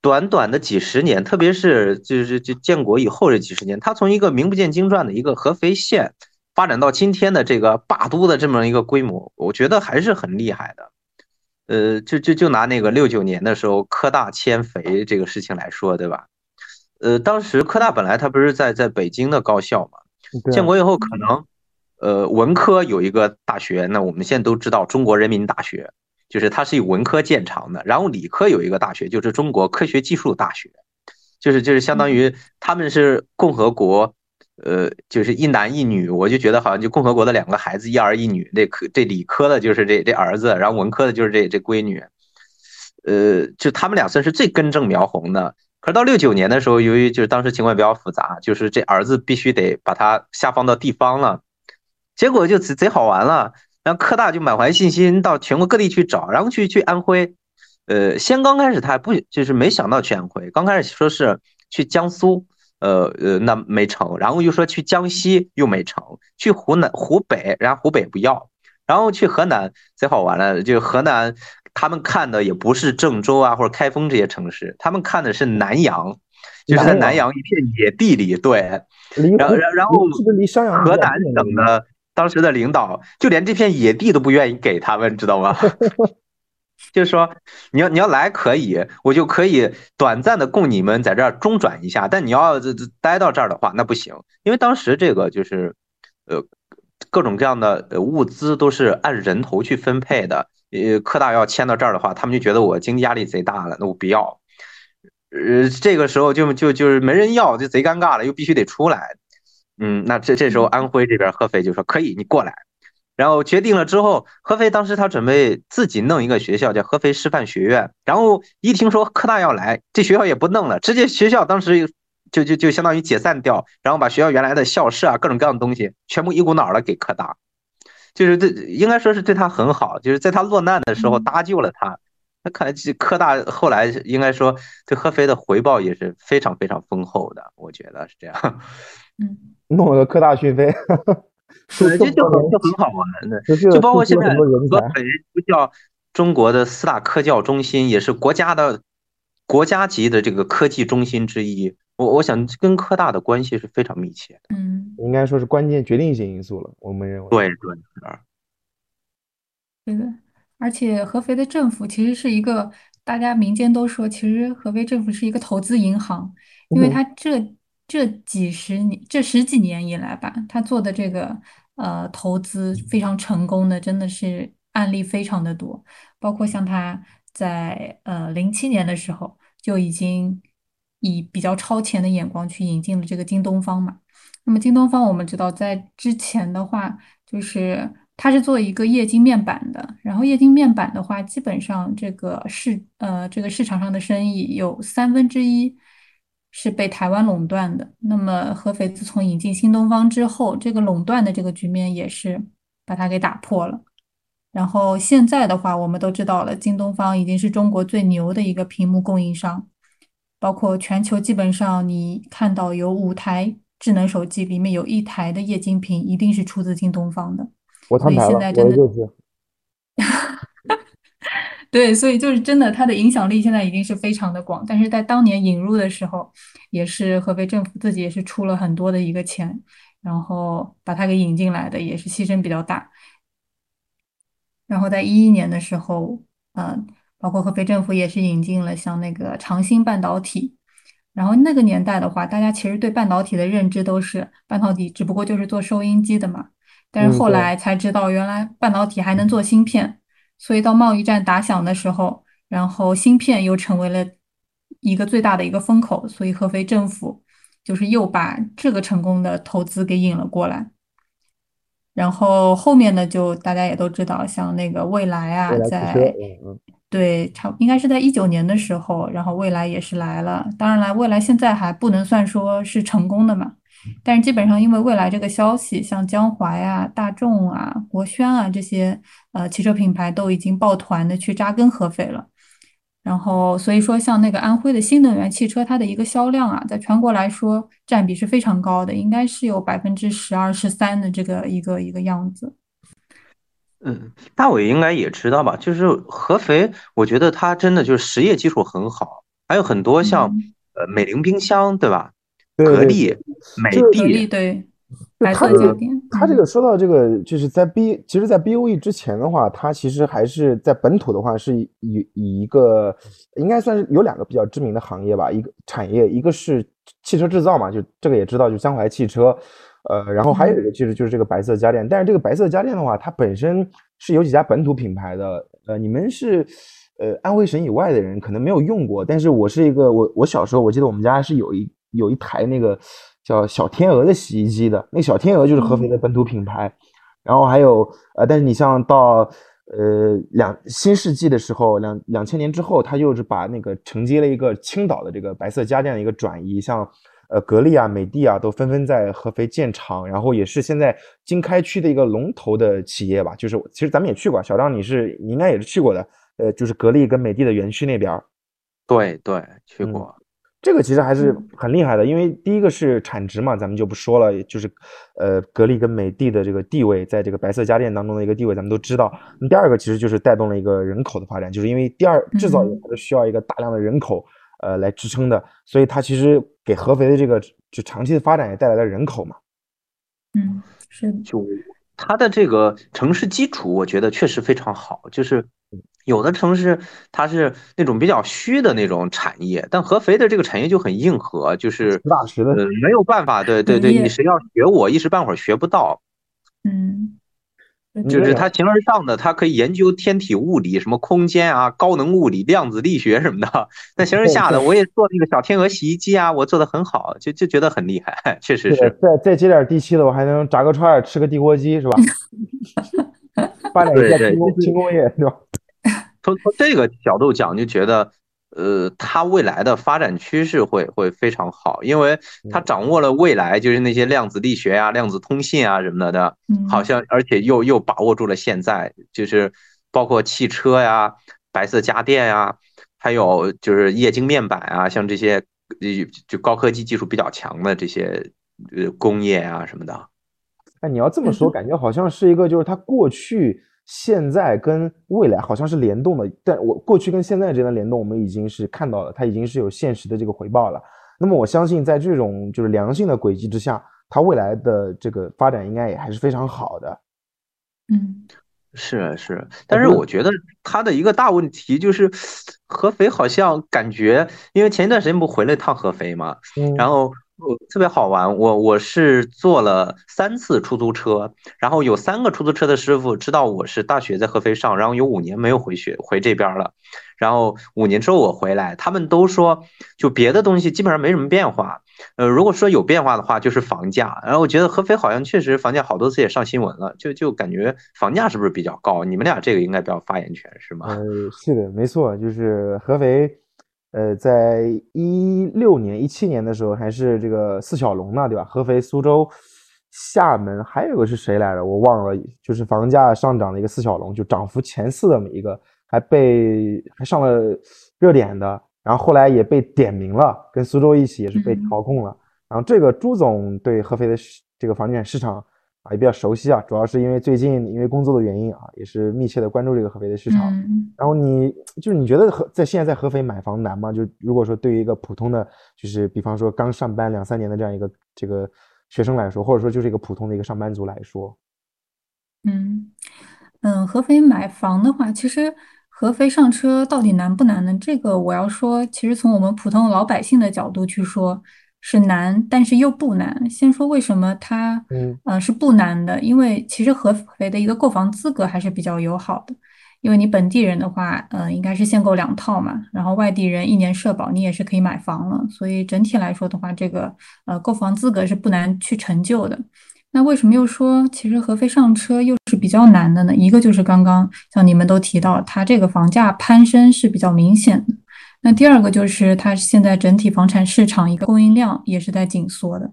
短短的几十年，特别是就是就建国以后这几十年，它从一个名不见经传的一个合肥县。发展到今天的这个霸都的这么一个规模，我觉得还是很厉害的。呃，就就就拿那个六九年的时候科大迁肥这个事情来说，对吧？呃，当时科大本来它不是在在北京的高校嘛，建国以后可能呃文科有一个大学，那我们现在都知道中国人民大学，就是它是以文科见长的。然后理科有一个大学，就是中国科学技术大学，就是就是相当于他们是共和国。呃，就是一男一女，我就觉得好像就共和国的两个孩子，一儿一女。这科这理科的就是这这儿子，然后文科的就是这这闺女。呃，就他们俩算是最根正苗红的。可是到六九年的时候，由于就是当时情况比较复杂，就是这儿子必须得把他下放到地方了，结果就贼贼好玩了。然后科大就满怀信心到全国各地去找，然后去去安徽。呃，先刚开始他还不就是没想到去安徽，刚开始说是去江苏。呃呃，那没成，然后又说去江西又没成，去湖南湖北，然后湖北不要，然后去河南，最好玩了，就河南他们看的也不是郑州啊或者开封这些城市，他们看的是南阳，就是在南阳一片野地里，对，然后然然后河南省的当时的领导就连这片野地都不愿意给他们，知道吗？就是说，你要你要来可以，我就可以短暂的供你们在这儿中转一下。但你要这这待到这儿的话，那不行，因为当时这个就是，呃，各种各样的呃物资都是按人头去分配的。呃，科大要迁到这儿的话，他们就觉得我经济压力贼大了，那我不要。呃，这个时候就就就是没人要，就贼尴尬了，又必须得出来。嗯，那这这时候安徽这边合肥就说可以，你过来。然后决定了之后，合肥当时他准备自己弄一个学校，叫合肥师范学院。然后一听说科大要来，这学校也不弄了，直接学校当时就就就相当于解散掉，然后把学校原来的校舍啊各种各样的东西全部一股脑的给科大，就是对应该说是对他很好，就是在他落难的时候搭救了他。那看来这科大后来应该说对合肥的回报也是非常非常丰厚的，我觉得是这样。
嗯，
弄了个科大讯飞。
对，这就很就很好玩的，就包括现在合肥不叫中国的四大科教中心，也是国家的国家级的这个科技中心之一。我我想跟科大的关系是非常密切的，
嗯，
应该说是关键决定性因素了。我们认为，
对对
对的。而且合肥的政府其实是一个，大家民间都说，其实合肥政府是一个投资银行，因为它这这几十年、这十几年以来吧，他做的这个呃投资非常成功的，真的是案例非常的多。包括像他在呃零七年的时候就已经以比较超前的眼光去引进了这个京东方嘛。那么京东方我们知道，在之前的话，就是它是做一个液晶面板的，然后液晶面板的话，基本上这个市呃这个市场上的生意有三分之一。是被台湾垄断的。那么合肥自从引进新东方之后，这个垄断的这个局面也是把它给打破了。然后现在的话，我们都知道了，京东方已经是中国最牛的一个屏幕供应商，包括全球基本上你看到有五台智能手机，里面有一台的液晶屏一定是出自京东方的。
我摊牌了，我就是。
对，所以就是真的，它的影响力现在已经是非常的广，但是在当年引入的时候，也是合肥政府自己也是出了很多的一个钱，然后把它给引进来的，也是牺牲比较大。然后在一一年的时候，嗯，包括合肥政府也是引进了像那个长兴半导体，然后那个年代的话，大家其实对半导体的认知都是半导体只不过就是做收音机的嘛，但是后来才知道原来半导体还能做芯片。所以到贸易战打响的时候，然后芯片又成为了一个最大的一个风口，所以合肥政府就是又把这个成功的投资给引了过来。然后后面呢，就大家也都知道，像那个未来啊，在对，差应该是在一九年的时候，然后未来也是来了。当然了，未来现在还不能算说是成功的嘛。但是基本上，因为未来这个消息，像江淮啊、大众啊、国轩啊这些呃汽车品牌都已经抱团的去扎根合肥了。然后，所以说像那个安徽的新能源汽车，它的一个销量啊，在全国来说占比是非常高的，应该是有百分之十二、十三的这个一个一个样子。
嗯，大伟应该也知道吧？就是合肥，我觉得它真的就是实业基础很好，还有很多像呃美菱冰箱，对吧？格力、美的，
对，
它这个，它这个说到这个，就是在 B，其实，在 BOE 之前的话，它其实还是在本土的话，是以以一个应该算是有两个比较知名的行业吧，一个产业，一个是汽车制造嘛，就这个也知道，就江淮汽车，呃，然后还有一个其实就是这个白色家电，但是这个白色家电的话，它本身是有几家本土品牌的，呃，你们是呃安徽省以外的人可能没有用过，但是我是一个，我我小时候我记得我们家是有一。有一台那个叫小天鹅的洗衣机的，那小天鹅就是合肥的本土品牌。然后还有呃，但是你像到呃两新世纪的时候，两两千年之后，它又是把那个承接了一个青岛的这个白色家电的一个转移，像呃格力啊、美的啊，都纷纷在合肥建厂，然后也是现在经开区的一个龙头的企业吧。就是其实咱们也去过，小张你是你应该也是去过的，呃，就是格力跟美的的园区那边。
对对，去过。
这个其实还是很厉害的，因为第一个是产值嘛，咱们就不说了，就是，呃，格力跟美的的这个地位，在这个白色家电当中的一个地位，咱们都知道。那第二个其实就是带动了一个人口的发展，就是因为第二制造业它是需要一个大量的人口，呃，来支撑的，所以它其实给合肥的这个就长期的发展也带来了人口嘛。
嗯，是
就它的这个城市基础，我觉得确实非常好，就是。有的城市它是那种比较虚的那种产业，但合肥的这个产业就很硬核，就是呃没有办法，对对对，你谁要学我一时半会儿学不到，
嗯，
就是它形而上的，它可以研究天体物理，什么空间啊、高能物理、量子力学什么的。那形而下的，我也做那个小天鹅洗衣机啊，我做的很好，就就觉得很厉害，确实是。
再再接点地气的，我还能炸个串吃个地锅鸡，是吧？发展一下轻工轻工业，是吧？
从从这个角度讲，就觉得，呃，它未来的发展趋势会会非常好，因为它掌握了未来就是那些量子力学啊、量子通信啊什么的，好像而且又又把握住了现在，就是包括汽车呀、白色家电呀，还有就是液晶面板啊，像这些就高科技技术比较强的这些呃工业啊什么的。
哎，你要这么说，感觉好像是一个就是它过去。现在跟未来好像是联动的，但我过去跟现在之间的联动，我们已经是看到了，它已经是有现实的这个回报了。那么我相信，在这种就是良性的轨迹之下，它未来的这个发展应该也还是非常好的。
嗯，
是是，但是我觉得它的一个大问题就是合肥好像感觉，因为前一段时间不回了一趟合肥嘛，然后特别好玩，我我是坐了三次出租车，然后有三个出租车的师傅知道我是大学在合肥上，然后有五年没有回学回这边了，然后五年之后我回来，他们都说就别的东西基本上没什么变化，呃，如果说有变化的话就是房价，然后我觉得合肥好像确实房价好多次也上新闻了，就就感觉房价是不是比较高？你们俩这个应该比较发言权是吗？
呃，是的，没错，就是合肥。呃，在一六年、一七年的时候，还是这个四小龙呢，对吧？合肥、苏州、厦门，还有个是谁来着？我忘了。就是房价上涨的一个四小龙，就涨幅前四的每一个，还被还上了热点的，然后后来也被点名了，跟苏州一起也是被调控了。然后这个朱总对合肥的这个房地产市场。啊，也比较熟悉啊，主要是因为最近因为工作的原因啊，也是密切的关注这个合肥的市场。然后你就是你觉得合在现在在合肥买房难吗？就如果说对于一个普通的，就是比方说刚上班两三年的这样一个这个学生来说，或者说就是一个普通的一个上班族来说，
嗯嗯，合肥买房的话，其实合肥上车到底难不难呢？这个我要说，其实从我们普通老百姓的角度去说。是难，但是又不难。先说为什么它，嗯，呃，是不难的，因为其实合肥的一个购房资格还是比较友好的。因为你本地人的话，呃，应该是限购两套嘛，然后外地人一年社保你也是可以买房了，所以整体来说的话，这个呃购房资格是不难去成就的。那为什么又说其实合肥上车又是比较难的呢？一个就是刚刚像你们都提到，它这个房价攀升是比较明显的。那第二个就是它现在整体房产市场一个供应量也是在紧缩的。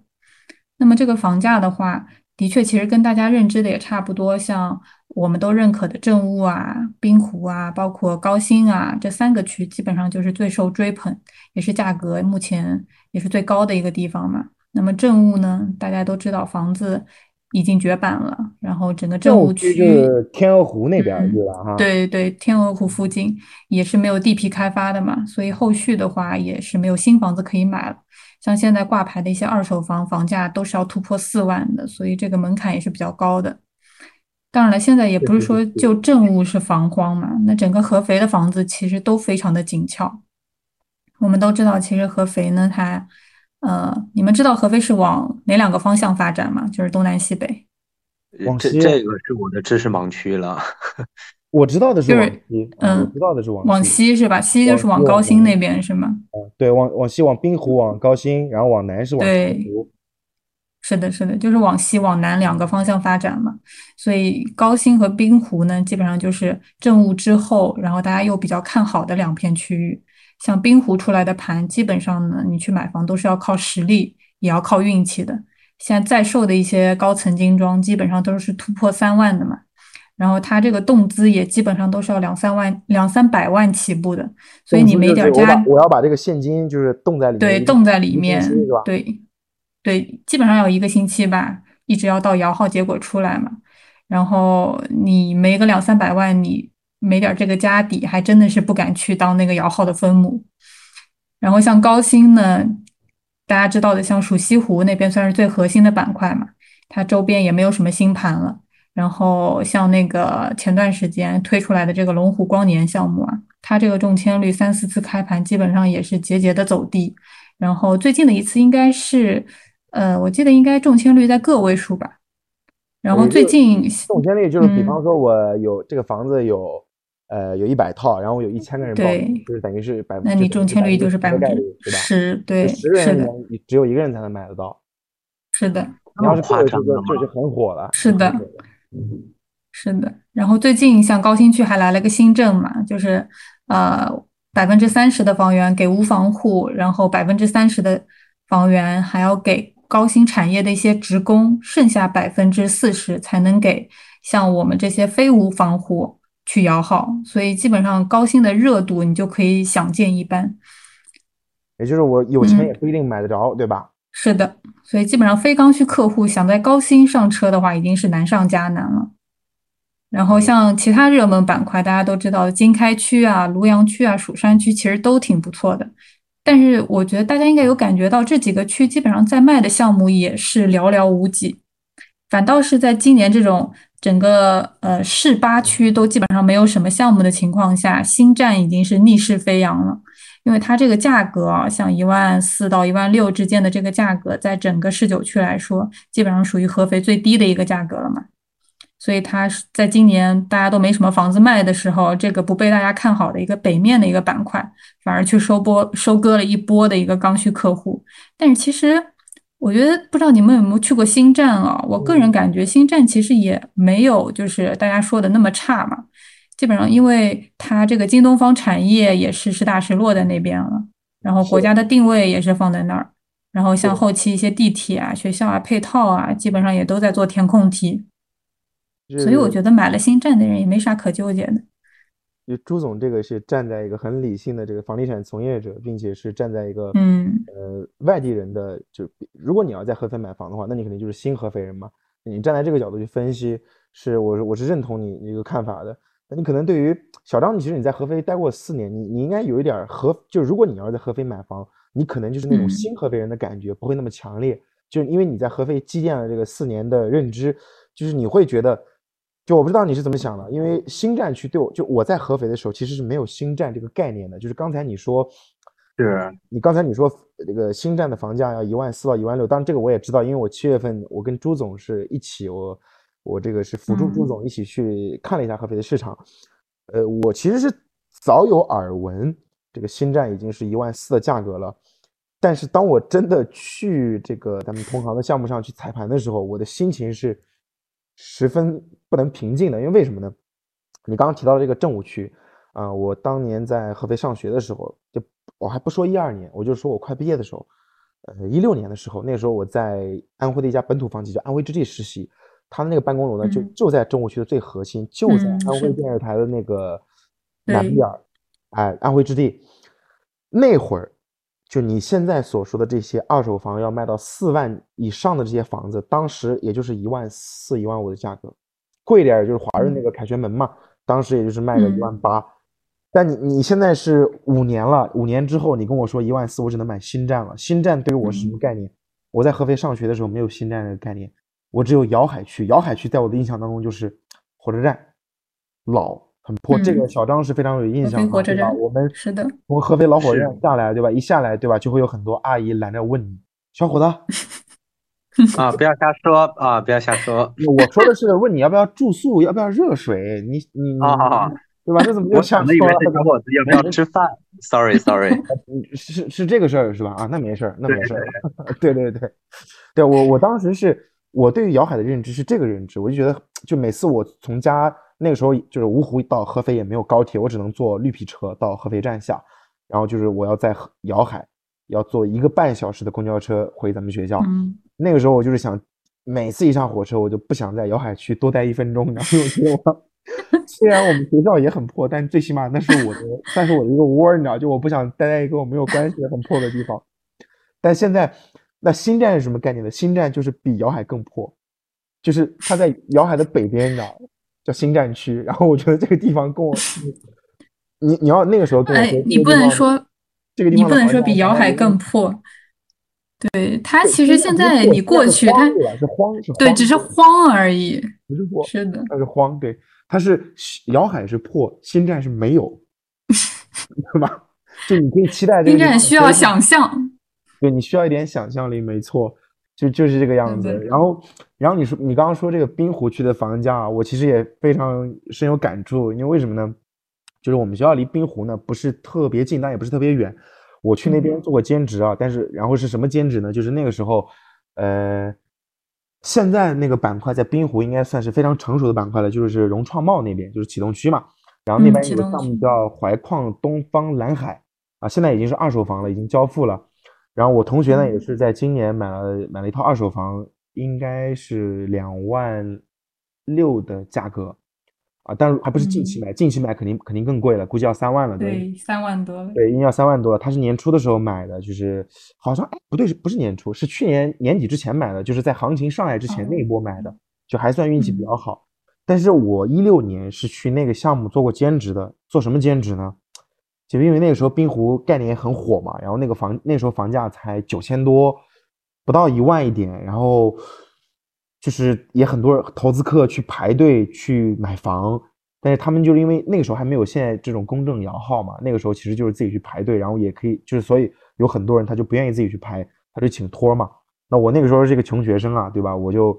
那么这个房价的话，的确其实跟大家认知的也差不多，像我们都认可的政务啊、滨湖啊、包括高新啊这三个区，基本上就是最受追捧，也是价格目前也是最高的一个地方嘛。那么政务呢，大家都知道房子。已经绝版了，然后整个政务区
就是天鹅湖那边对吧？哈，
对对，天鹅湖附近也是没有地皮开发的嘛，所以后续的话也是没有新房子可以买了。像现在挂牌的一些二手房，房价都是要突破四万的，所以这个门槛也是比较高的。当然了，现在也不是说就政务是房荒嘛，那整个合肥的房子其实都非常的紧俏。我们都知道，其实合肥呢，它。呃，你们知道合肥是往哪两个方向发展吗？就是东南西北。
往西，
这个是我的知识盲区了。
我知道的是
往
西，嗯，我知道的是往
往西是吧？西就是往高新那边是吗？
嗯，对，往往西往滨湖，往高新，然后往南是往
对，是的，是的，就是往西往南两个方向发展嘛。所以高新和滨湖呢，基本上就是政务之后，然后大家又比较看好的两片区域。像滨湖出来的盘，基本上呢，你去买房都是要靠实力，也要靠运气的。现在在售的一些高层精装，基本上都是突破三万的嘛。然后它这个动资也基本上都是要两三万、两三百万起步的。所以你没点家，
我要把这个现金就是冻在里面，
对，冻在里面，对，对，基本上要一个星期吧，一直要到摇号结果出来嘛。然后你没个两三百万，你。没点这个家底，还真的是不敢去当那个摇号的分母。然后像高新呢，大家知道的，像蜀西湖那边算是最核心的板块嘛，它周边也没有什么新盘了。然后像那个前段时间推出来的这个龙湖光年项目啊，它这个中签率三四次开盘基本上也是节节的走低。然后最近的一次应该是，呃，我记得应该中签率在个位数吧。然后最近
中签率就是，比方说我有这个房子有。呃，有一百套，然后有一千个人报，就是等于是百分
那你中签率就是百分之
十，
对，
十个人里面只有一个人才能买得到。
是的，
你要是夸张的这就很火了。
是的，是的。然后最近像高新区还来了个新政嘛，就是呃百分之三十的房源给无房户，然后百分之三十的房源还要给高新产业的一些职工，剩下百分之四十才能给像我们这些非无房户。去摇号，所以基本上高新的热度你就可以想见一斑。
也就是我有钱也不一定买得着，对吧？
是的，所以基本上非刚需客户想在高新上车的话，已经是难上加难了。然后像其他热门板块，大家都知道经开区啊、庐阳区啊、蜀山区，其实都挺不错的。但是我觉得大家应该有感觉到，这几个区基本上在卖的项目也是寥寥无几，反倒是在今年这种。整个呃市八区都基本上没有什么项目的情况下，新站已经是逆势飞扬了。因为它这个价格啊，像一万四到一万六之间的这个价格，在整个市九区来说，基本上属于合肥最低的一个价格了嘛。所以它在今年大家都没什么房子卖的时候，这个不被大家看好的一个北面的一个板块，反而去收波收割了一波的一个刚需客户。但是其实我觉得，不知道你们有没有去过新站啊？我个人感觉新站其实也没有就是大家说的那么差嘛。基本上，因为它这个京东方产业也是实打实落在那边了，然后国家的定位也是放在那儿，然后像后期一些地铁啊、学校啊、配套啊，基本上也都在做填空题。所以我觉得买了新站的人也没啥可纠结的。
就朱总这个是站在一个很理性的这个房地产从业者，并且是站在一个
嗯
呃外地人的，就如果你要在合肥买房的话，那你肯定就是新合肥人嘛。你站在这个角度去分析，是我我是认同你一个看法的。那你可能对于小张，你其实你在合肥待过四年，你你应该有一点合，就如果你要是在合肥买房，你可能就是那种新合肥人的感觉不会那么强烈，就是因为你在合肥积淀了这个四年的认知，就是你会觉得。就我不知道你是怎么想的，因为新站区对我就我在合肥的时候其实是没有新站这个概念的。就是刚才你说，
是
你刚才你说这个新站的房价要一万四到一万六，当然这个我也知道，因为我七月份我跟朱总是一起，我我这个是辅助朱总一起去看了一下合肥的市场。呃，我其实是早有耳闻，这个新站已经是一万四的价格了。但是当我真的去这个咱们同行的项目上去踩盘的时候，我的心情是。十分不能平静的，因为为什么呢？你刚刚提到的这个政务区，啊，我当年在合肥上学的时候，就我还不说一二年，我就说我快毕业的时候，呃，一六年的时候，那时候我在安徽的一家本土房企叫安徽之地实习，他的那个办公楼呢，就就在政务区的最核心，就在安徽电视台的那个南边儿，哎，安徽之地，那会儿。就你现在所说的这些二手房要卖到四万以上的这些房子，当时也就是一万四、一万五的价格，贵点就是华润那个凯旋门嘛，当时也就是卖个一万八。但你你现在是五年了，五年之后你跟我说一万四，我只能买新站了。新站对于我是什么概念？我在合肥上学的时候没有新站这个概念，我只有瑶海区。瑶海区在我的印象当中就是火车站，老。很破，这个小张是非常有印象的，对吧？我们
是的，
从合肥老火车站下来，对吧？一下来，对吧？就会有很多阿姨拦着问你，小伙子，
啊，不要瞎说啊，不要瞎说。
我说的是问你要不要住宿，要不要热水，你你
啊，
对吧？这怎么又想
说？以为是小伙子要不要吃饭？Sorry，Sorry，
是是这个事儿是吧？啊，那没事儿，那没事儿。对对对，对我我当时是我对于瑶海的认知是这个认知，我就觉得就每次我从家。那个时候就是芜湖到合肥也没有高铁，我只能坐绿皮车到合肥站下，然后就是我要在瑶海要坐一个半小时的公交车回咱们学校。
嗯，
那个时候我就是想，每次一上火车我就不想在瑶海区多待一分钟。然后我觉得，我 虽然我们学校也很破，但最起码那是我的，算是我的一个窝，你知道，就我不想待在一个我没有关系的很破的地方。但现在，那新站是什么概念呢？新站就是比瑶海更破，就是它在瑶海的北边，你知道。叫新战区，然后我觉得这个地方跟我，你你要那个时候跟我说，
你不能说
这个地
方，你不能说比瑶海更破。对它其实现在你过去它
是荒，
对，只是荒而已，
不是破，
是的，
它是荒，对，它是瑶海是破，新站是没有，对吧？就你可以期待这个
新站需要想象，
对你需要一点想象力，没错。就就是这个样子，然后，然后你说你刚刚说这个滨湖区的房价啊，我其实也非常深有感触，因为为什么呢？就是我们学校离滨湖呢不是特别近，但也不是特别远。我去那边做过兼职啊，但是然后是什么兼职呢？就是那个时候，呃，现在那个板块在滨湖应该算是非常成熟的板块了，就是融创贸那边，就是启动区嘛。然后那边有个项目叫怀矿东方蓝海啊，现在已经是二手房了，已经交付了。然后我同学呢，也是在今年买了买了一套二手房，应该是两万六的价格啊，但是还不是近期买，近期买肯定肯定更贵了，估计要三万了。
对，三万多了。
对，应该要三万多了。他是年初的时候买的，就是好像哎不对，是不是年初？是去年年底之前买的，就是在行情上来之前那一波买的，就还算运气比较好。但是我一六年是去那个项目做过兼职的，做什么兼职呢？就因为那个时候冰湖概念也很火嘛，然后那个房那时候房价才九千多，不到一万一点，然后就是也很多投资客去排队去买房，但是他们就是因为那个时候还没有现在这种公证摇号嘛，那个时候其实就是自己去排队，然后也可以就是所以有很多人他就不愿意自己去排，他就请托嘛。那我那个时候是个穷学生啊，对吧？我就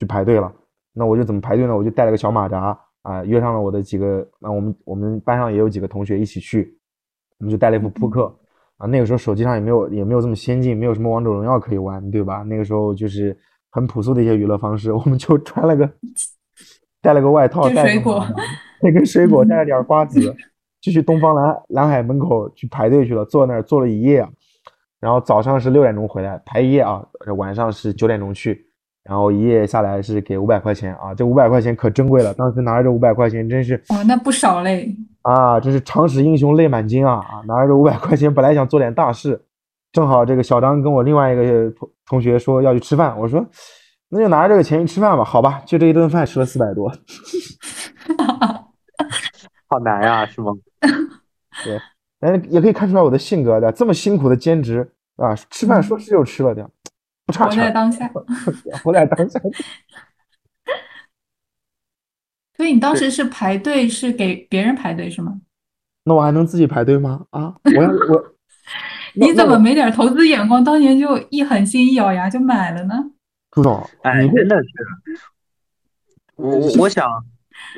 去排队了。那我就怎么排队呢？我就带了个小马扎啊，约上了我的几个，那我们我们班上也有几个同学一起去，我们就带了一副扑克啊。那个时候手机上也没有也没有这么先进，没有什么王者荣耀可以玩，对吧？那个时候就是很朴素的一些娱乐方式，我们就穿了个带了个外套，带
水果，
带根水果，带了点瓜子，就去东方蓝蓝海门口去排队去了，坐那儿坐了一夜，然后早上是六点钟回来排一夜啊，晚上是九点钟去。然后一夜下来是给五百块钱啊，这五百块钱可珍贵了。当时拿着这五百块钱，真是
哦，那不少嘞
啊！真是长使英雄泪满襟啊啊！拿着这五百块钱，本来想做点大事，正好这个小张跟我另外一个同同学说要去吃饭，我说那就拿着这个钱去吃饭吧，好吧？就这一顿饭吃了四百多，
好难呀，是吗？
对，但是也可以看出来我的性格的，这么辛苦的兼职啊，吃饭说吃就吃了的。不差
钱，活在当下，
活在当下。
所以你当时是排队，是给别人排队是吗？
那我还能自己排队吗？啊，我要我，
你怎么没点投资眼光？当年就一狠心，一咬牙就买了呢？
朱总，
哎，真的是，我我我想。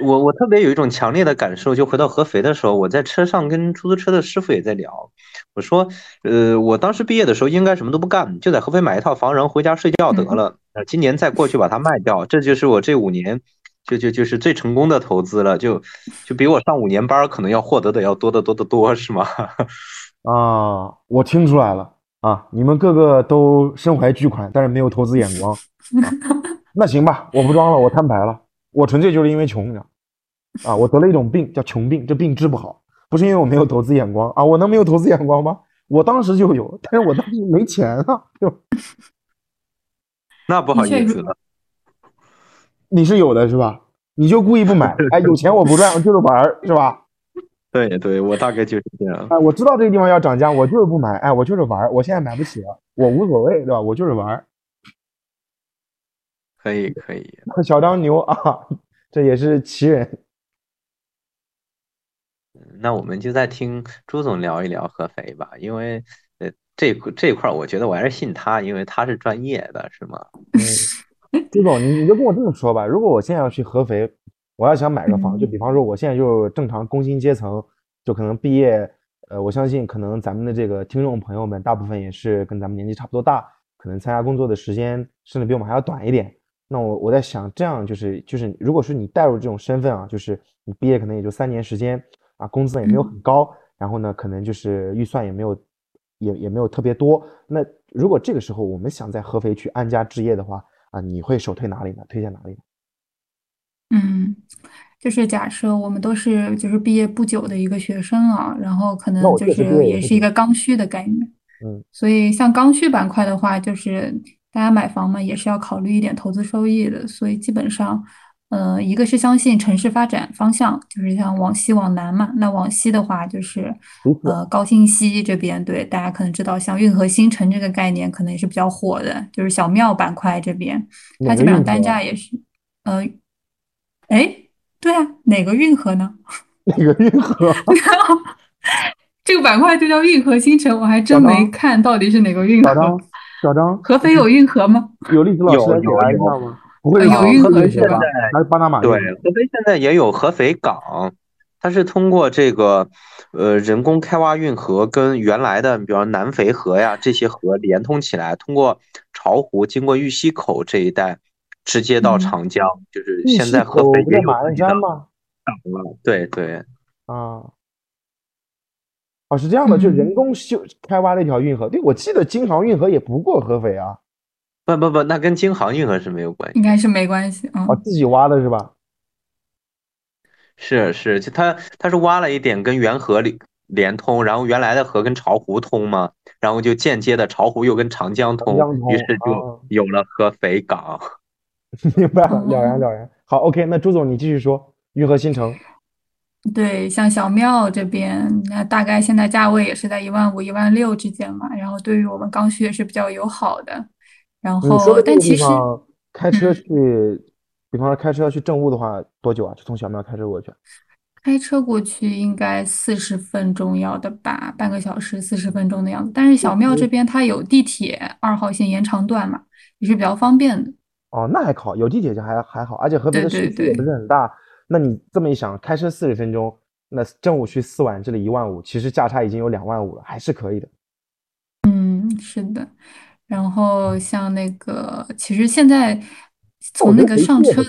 我我特别有一种强烈的感受，就回到合肥的时候，我在车上跟出租车的师傅也在聊，我说，呃，我当时毕业的时候应该什么都不干，就在合肥买一套房，然后回家睡觉得了。呃，今年再过去把它卖掉，这就是我这五年就就就是最成功的投资了，就就比我上五年班可能要获得的要多得多得多，是吗？
啊，我听出来了啊，你们个个都身怀巨款，但是没有投资眼光。那行吧，我不装了，我摊牌了。我纯粹就是因为穷，你知道啊，我得了一种病叫穷病，这病治不好，不是因为我没有投资眼光啊，我能没有投资眼光吗？我当时就有，但是我当时没钱啊，就
那不好意思了。
你是有的是吧？你就故意不买，哎，有钱我不赚，我就是玩儿，是吧？
对对，我大概就是这样。
哎，我知道这个地方要涨价，我就是不买，哎，我就是玩儿，我现在买不起了，我无所谓，对吧？我就是玩儿。
可以可以，
小张牛啊，这也是奇人。
那我们就再听朱总聊一聊合肥吧，因为呃这这块我觉得我还是信他，因为他是专业的，是吗？
嗯，朱总，你你就跟我这么说吧，如果我现在要去合肥，我要想买个房，就比方说我现在就正常工薪阶层，就可能毕业，呃，我相信可能咱们的这个听众朋友们大部分也是跟咱们年纪差不多大，可能参加工作的时间甚至比我们还要短一点。那我我在想，这样就是就是，如果说你带入这种身份啊，就是你毕业可能也就三年时间啊，工资也没有很高，然后呢，可能就是预算也没有，也也没有特别多。那如果这个时候我们想在合肥去安家置业的话啊，你会首推哪里呢？推荐哪里？
嗯，就是假设我们都是就是毕业不久的一个学生啊，然后可能就是也是一个刚需的概念。
嗯，
所以像刚需板块的话，就是。大家买房嘛，也是要考虑一点投资收益的，所以基本上，呃，一个是相信城市发展方向，就是像往西往南嘛。那往西的话，就是呃高新西这边，对大家可能知道，像运河新城这个概念可能也是比较火的，就是小庙板块这边，它基本上单价也是，呃，哎，对啊，哪个运河呢？
哪个运河？
这个板块就叫运河新城，我还真没看到底是哪个运河。
小张，
合肥有运河吗？
有历史老师来解答一下吗？不会
有运河是吧？
还是巴拿马？
对，合肥现在也有合肥港，它是通过这个呃人工开挖运河，跟原来的比方南肥河呀这些河连通起来，通过巢湖经过玉溪口这一带，直接到长江。就是现在合肥也有
马鞍山吗？
对对
啊。哦，是这样的，就人工修开挖了一条运河。对，我记得京杭运河也不过合肥啊。
不不不，那跟京杭运河是没有关系，
应该是没关系啊。
哦，自己挖的是吧？
是是，就他他是挖了一点跟原河里连通，然后原来的河跟巢湖通嘛，然后就间接的巢湖又跟长江通，于是就有了合肥港。
明白了，了然了然。好，OK，那朱总你继续说运河新城。
对，像小庙这边，那大概现在价位也是在一万五、一万六之间嘛。然后对于我们刚需也是比较友好的。然后，但其实
开车去，比比方说开车要去政务的话，多久啊？就从小庙开车过去？
开车过去应该四十分钟要的吧，半个小时四十分钟的样子。但是小庙这边它有地铁二号线延长段嘛，也是比较方便的。
哦，那还好，有地铁就还还好，而且合肥的市区也不是很大。那你这么一想，开车四十分钟，那正午去四万，这里一万五，其实价差已经有两万五了，还是可以的。
嗯，是的。然后像那个，其实现在从那个上车。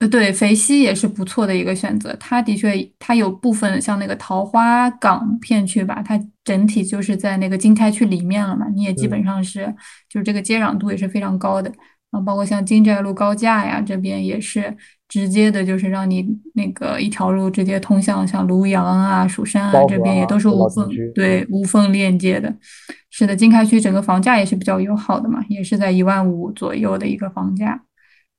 呃，对，肥西也是不错的一个选择。它的确，它有部分像那个桃花港片区吧，它整体就是在那个经开区里面了嘛。你也基本上是，就是这个接壤度也是非常高的。然后包括像金寨路高架呀，这边也是直接的，就是让你那个一条路直接通向像庐阳啊、蜀山啊这边也都是无缝对无缝链接的。是的，经开区整个房价也是比较友好的嘛，也是在一万五左右的一个房价。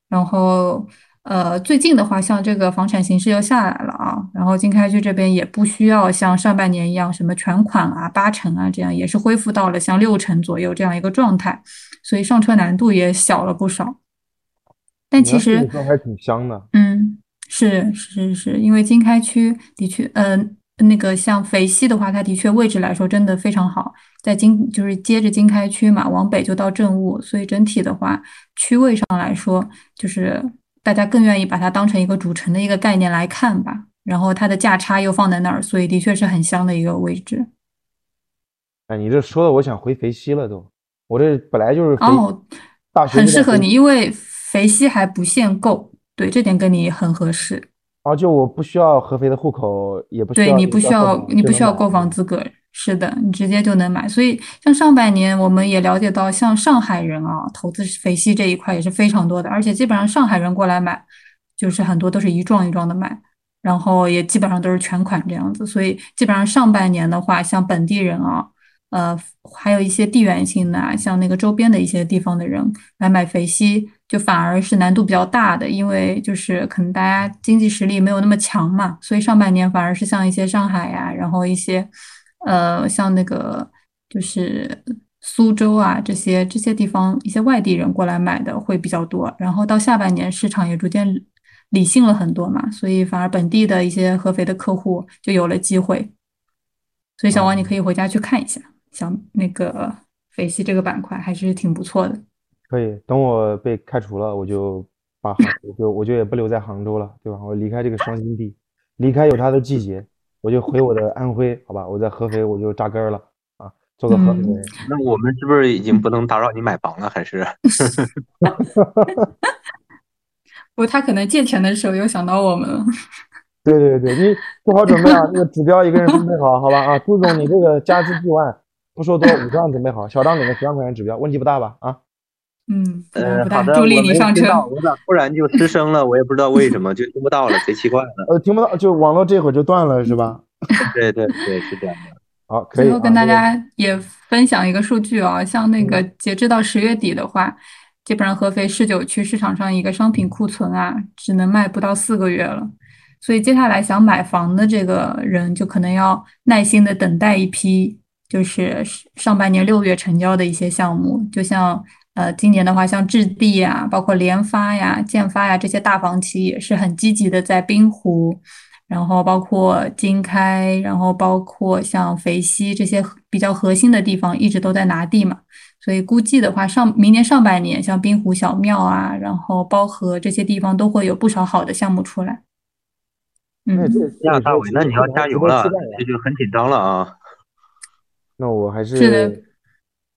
然后。呃，最近的话，像这个房产形势又下来了啊，然后经开区这边也不需要像上半年一样什么全款啊、八成啊这样，也是恢复到了像六成左右这样一个状态，所以上车难度也小了不少。但其实
还挺香的。
嗯，是是是，因为经开区的确，嗯，那个像肥西的话，它的确位置来说真的非常好，在经就是接着经开区嘛，往北就到政务，所以整体的话区位上来说就是。大家更愿意把它当成一个主城的一个概念来看吧，然后它的价差又放在那儿，所以的确是很香的一个位置。
哎，你这说的我想回肥西了都，我这本来就是
哦，
大学
很适合你，因为肥西还不限购，对这点跟你很合适。
啊，就我不需要合肥的户口，也不需
要对你
不
需要你不需要购房资格。是的，你直接就能买。所以像上半年，我们也了解到，像上海人啊，投资肥西这一块也是非常多的。而且基本上上海人过来买，就是很多都是一幢一幢的买，然后也基本上都是全款这样子。所以基本上上半年的话，像本地人啊，呃，还有一些地缘性的，像那个周边的一些地方的人来买肥西，就反而是难度比较大的，因为就是可能大家经济实力没有那么强嘛，所以上半年反而是像一些上海呀，然后一些。呃，像那个就是苏州啊，这些这些地方一些外地人过来买的会比较多，然后到下半年市场也逐渐理性了很多嘛，所以反而本地的一些合肥的客户就有了机会。所以小王，你可以回家去看一下，像那个肥西这个板块还是挺不错的。
可以，等我被开除了，我就把杭，我就我就也不留在杭州了，对吧？我离开这个伤心地，离开有它的季节。我就回我的安徽，好吧，我在合肥我就扎根了啊，做个合肥人。
那我们是不是已经不能打扰你买房了？还是？
不，他可能借钱的时候又想到我们了。
对对对，你做好准备啊，那个指标一个人准备好，好吧啊，朱总你这个加资几万，不说多，五十万准备好，小张准备十万块钱指标，问题不大吧？啊？
嗯，
呃，好的，
助力你上车。
我咋突然就失声了？我也不知道为什么就听不到了，贼奇怪了。
呃，听不到，就网络这会儿就断了，是吧？
对对对，是这样的。
好，可以。
最后跟大家也分享一个数据啊，像那个截至到十月底的话，基本上合肥市九区市场上一个商品库存啊，只能卖不到四个月了。所以接下来想买房的这个人，就可能要耐心的等待一批，就是上半年六月成交的一些项目，就像。呃，今年的话，像置地呀，包括联发呀、建发呀这些大房企也是很积极的在滨湖，然后包括经开，然后包括像肥西这些比较核心的地方，一直都在拿地嘛。所以估计的话，上明年上半年，像滨湖小庙啊，然后包河这些地方都会有不少好的项目出来。
嗯，
呀，大伟，那你要加油了，这就很紧张了啊。
那我还
是是的，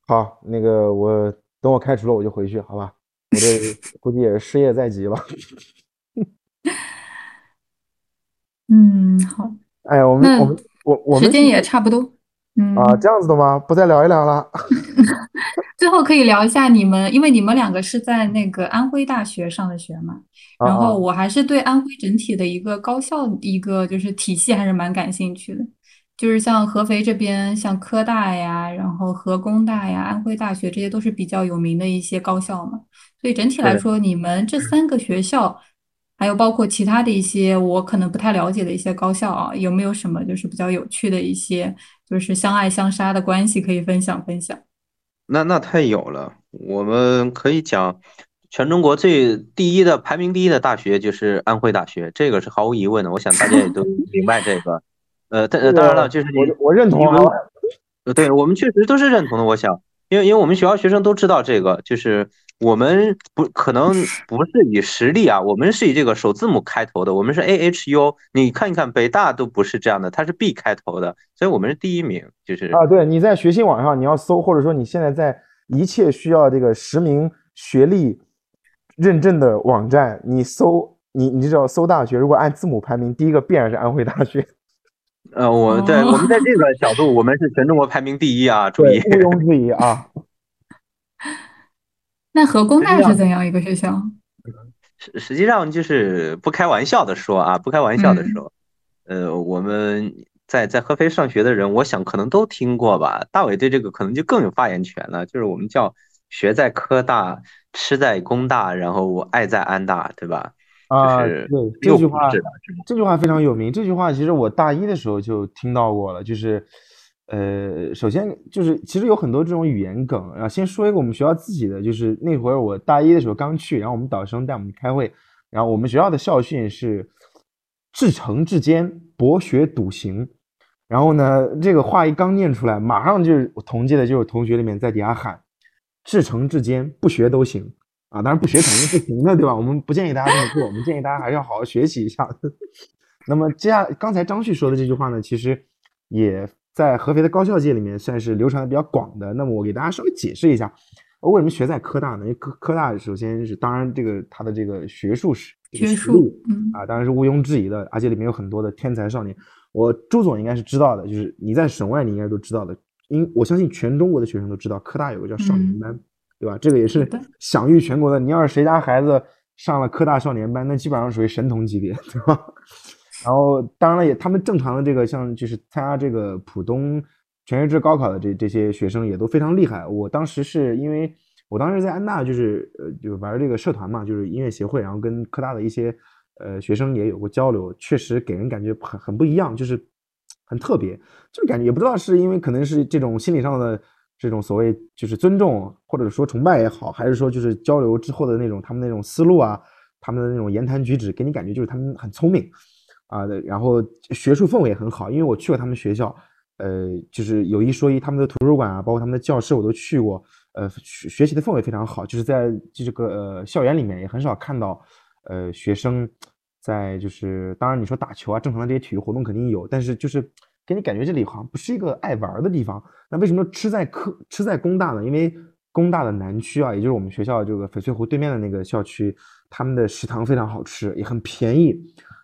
好，那个我。等我开除了，我就回去，好吧？我这 估计也是失业在即了。
嗯，好。
哎，我们我们我我们
时间也差不多。嗯
啊，这样子的吗？不再聊一聊了？
最后可以聊一下你们，因为你们两个是在那个安徽大学上的学嘛。然后我还是对安徽整体的一个高校一个就是体系还是蛮感兴趣的。就是像合肥这边，像科大呀，然后河工大呀，安徽大学，这些都是比较有名的一些高校嘛。所以整体来说，你们这三个学校，还有包括其他的一些我可能不太了解的一些高校啊，有没有什么就是比较有趣的一些，就是相爱相杀的关系可以分享分享？
那那太有了，我们可以讲，全中国最第一的排名第一的大学就是安徽大学，这个是毫无疑问的。我想大家也都明白这个。呃，但当然了，就是
我我认同啊。
呃，对我们确实都是认同的。我想，因为因为我们学校学生都知道这个，就是我们不可能不是以实力啊，我们是以这个首字母开头的，我们是 A H U。你看一看北大都不是这样的，它是 B 开头的，所以我们是第一名。就是
啊，对，你在学信网上你要搜，或者说你现在在一切需要这个实名学历认证的网站，你搜你你只要搜大学，如果按字母排名，第一个必然是安徽大学。
呃，我在我们在这个角度，我们是全中国排名第一啊，注意，
毋庸置疑啊。
那河工大是怎样一个学校？
实实际上就是不开玩笑的说啊，不开玩笑的说，呃，我们在在合肥上学的人，我想可能都听过吧。大伟对这个可能就更有发言权了，就是我们叫学在科大，吃在工大，然后我爱在安大，对吧？
啊，对这句话，这句话非常有名。这句话其实我大一的时候就听到过了。就是，呃，首先就是其实有很多这种语言梗然后。先说一个我们学校自己的，就是那会儿我大一的时候刚去，然后我们导生带我们开会，然后我们学校的校训是“至诚至坚，博学笃行”。然后呢，这个话一刚念出来，马上就是同届的就有同学里面在底下喊“至诚至坚，不学都行”。啊，当然不学肯定是不行的，对吧？我们不建议大家这么做，我们建议大家还是要好好学习一下。那么接下刚才张旭说的这句话呢，其实也在合肥的高校界里面算是流传的比较广的。那么我给大家稍微解释一下，为什么学在科大呢？因为科科大首先是当然这个它的这个学术史
学术
啊，当然是毋庸置疑的，而且里面有很多的天才少年。我朱总应该是知道的，就是你在省外你应该都知道的，因我相信全中国的学生都知道科大有个叫少年班。对吧？这个也是享誉全国的。你要是谁家孩子上了科大少年班，那基本上属于神童级别，对吧？然后当然了，也他们正常的这个像就是参加这个浦东全日制高考的这这些学生也都非常厉害。我当时是因为我当时在安大就是呃就玩这个社团嘛，就是音乐协会，然后跟科大的一些呃学生也有过交流，确实给人感觉很很不一样，就是很特别，就感觉也不知道是因为可能是这种心理上的。这种所谓就是尊重，或者说崇拜也好，还是说就是交流之后的那种他们那种思路啊，他们的那种言谈举止，给你感觉就是他们很聪明啊，然后学术氛围也很好。因为我去过他们学校，呃，就是有一说一，他们的图书馆啊，包括他们的教室我都去过，呃，学学习的氛围非常好。就是在这个呃校园里面也很少看到，呃，学生在就是当然你说打球啊，正常的这些体育活动肯定有，但是就是。给你感觉这里好像不是一个爱玩的地方。那为什么吃在科吃在工大呢？因为工大的南区啊，也就是我们学校这个翡翠湖对面的那个校区，他们的食堂非常好吃，也很便宜。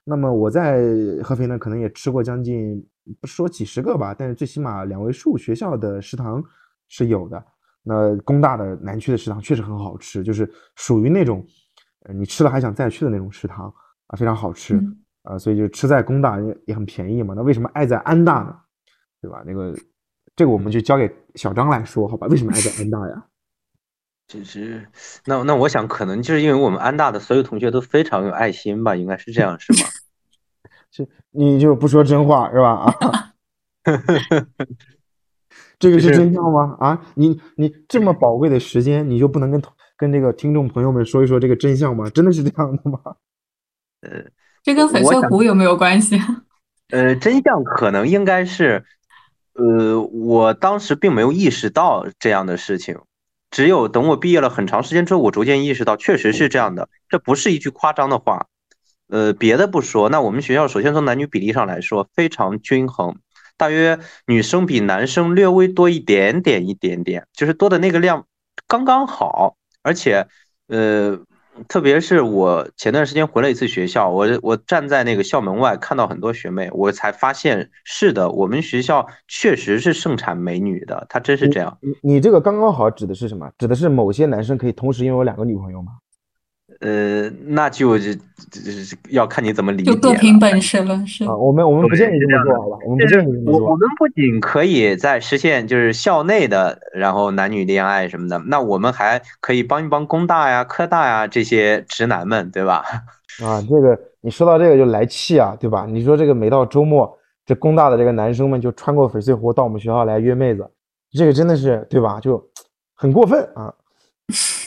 那么我在合肥呢，可能也吃过将近不说几十个吧，但是最起码两位数学校的食堂是有的。那工大的南区的食堂确实很好吃，就是属于那种呃你吃了还想再去的那种食堂啊，非常好吃。啊，所以就吃在工大也也很便宜嘛。那为什么爱在安大呢？对吧？那个这个我们就交给小张来说，好吧？为什么爱在安大呀？
其实，那那我想可能就是因为我们安大的所有同学都非常有爱心吧，应该是这样，是吗？
是，你就不说真话是吧？啊，这个是真相吗？啊，你你这么宝贵的时间，你就不能跟跟这个听众朋友们说一说这个真相吗？真的是这样的吗？
呃。
这跟翡翠湖有没有关系？
呃，真相可能应该是，呃，我当时并没有意识到这样的事情，只有等我毕业了很长时间之后，我逐渐意识到确实是这样的。这不是一句夸张的话。呃，别的不说，那我们学校首先从男女比例上来说非常均衡，大约女生比男生略微多一点点，一点点，就是多的那个量刚刚好，而且，呃。特别是我前段时间回了一次学校，我我站在那个校门外看到很多学妹，我才发现是的，我们学校确实是盛产美女的，它真是这样。
你你这个刚刚好指的是什么？指的是某些男生可以同时拥有两个女朋友吗？
呃，那就就要看你怎么理解
就各凭本事了，是
啊。我们我们不建议这么做，好吧？我们不建议这么做。
我我们不仅可以在实现就是校内的，然后男女恋爱什么的，那我们还可以帮一帮工大呀、科大呀这些直男们，对吧？
啊，这个你说到这个就来气啊，对吧？你说这个每到周末，这工大的这个男生们就穿过翡翠湖到我们学校来约妹子，这个真的是对吧？就很过分啊。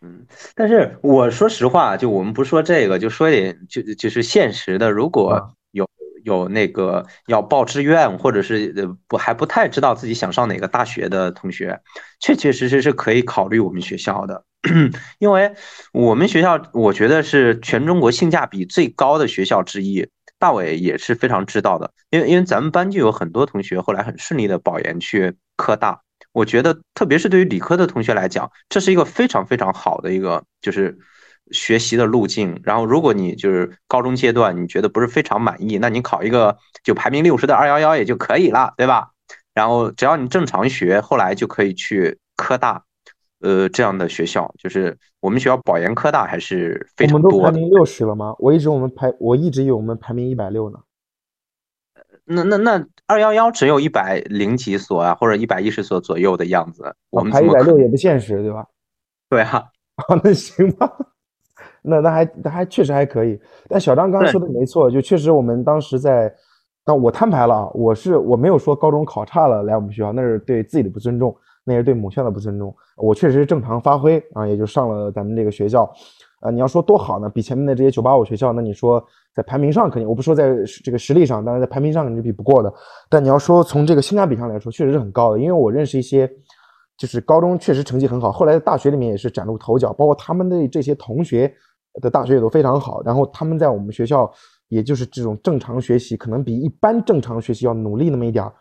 嗯，但是我说实话，就我们不说这个，就说一点就就是现实的，如果有有那个要报志愿，或者是呃不还不太知道自己想上哪个大学的同学，确确实实是可以考虑我们学校的，因为我们学校我觉得是全中国性价比最高的学校之一。大伟也是非常知道的，因为因为咱们班就有很多同学后来很顺利的保研去科大。我觉得，特别是对于理科的同学来讲，这是一个非常非常好的一个就是学习的路径。然后，如果你就是高中阶段你觉得不是非常满意，那你考一个就排名六十的二幺幺也就可以了，对吧？然后只要你正常学，后来就可以去科大，呃，这样的学校。就是我们学校保研科大还是非常多。
我们都排名六十了吗？我一直我们排，我一直以为我们排名一百六呢。
那那那二幺幺只有一百零几所啊，或者一百一十所左右的样子。我们
排一百六也不现实，对吧？
对啊，
啊，那行吧，那那还那还确实还可以。但小张刚刚说的没错，就确实我们当时在，但我摊牌了啊，我是我没有说高中考差了来我们学校，那是对自己的不尊重，那是对母校的不尊重。我确实是正常发挥啊，也就上了咱们这个学校。啊，你要说多好呢？比前面的这些九八五学校，那你说在排名上肯定，我不说在这个实力上，当然在排名上肯定比不过的。但你要说从这个性价比上来说，确实是很高的。因为我认识一些，就是高中确实成绩很好，后来在大学里面也是崭露头角，包括他们的这些同学的大学也都非常好。然后他们在我们学校，也就是这种正常学习，可能比一般正常学习要努力那么一点儿，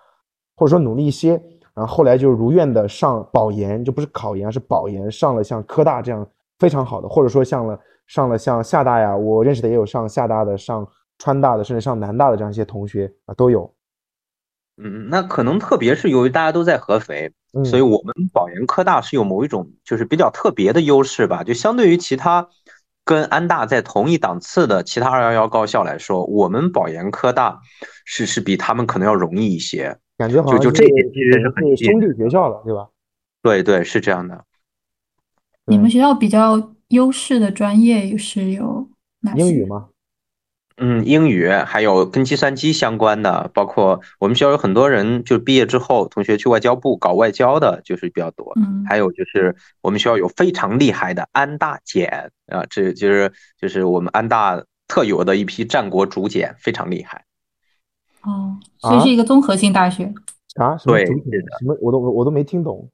或者说努力一些。然后后来就如愿的上保研，就不是考研，是保研，上了像科大这样。非常好的，或者说像了上了像厦大呀，我认识的也有上厦大的、上川大的，甚至上南大的这样一些同学啊，都有。
嗯，那可能特别是由于大家都在合肥，所以我们保研科大是有某一种就是比较特别的优势吧？就相对于其他跟安大在同一档次的其他二幺幺高校来说，我们保研科大是是比他们可能要容易一些。
感觉好像
就这一点其实是很
兄弟学校了，对吧？
对对，是这样的。
你们学校比较优势的专业是有哪些？
英语吗？
嗯，英语还有跟计算机相关的，包括我们学校有很多人，就毕业之后同学去外交部搞外交的，就是比较多。
嗯，
还有就是我们学校有非常厉害的安大检啊，这就是就是我们安大特有的一批战国竹简，非常厉害。
哦，所以是一个综合性大学。
啊？
对，
什么？我都我都没听懂。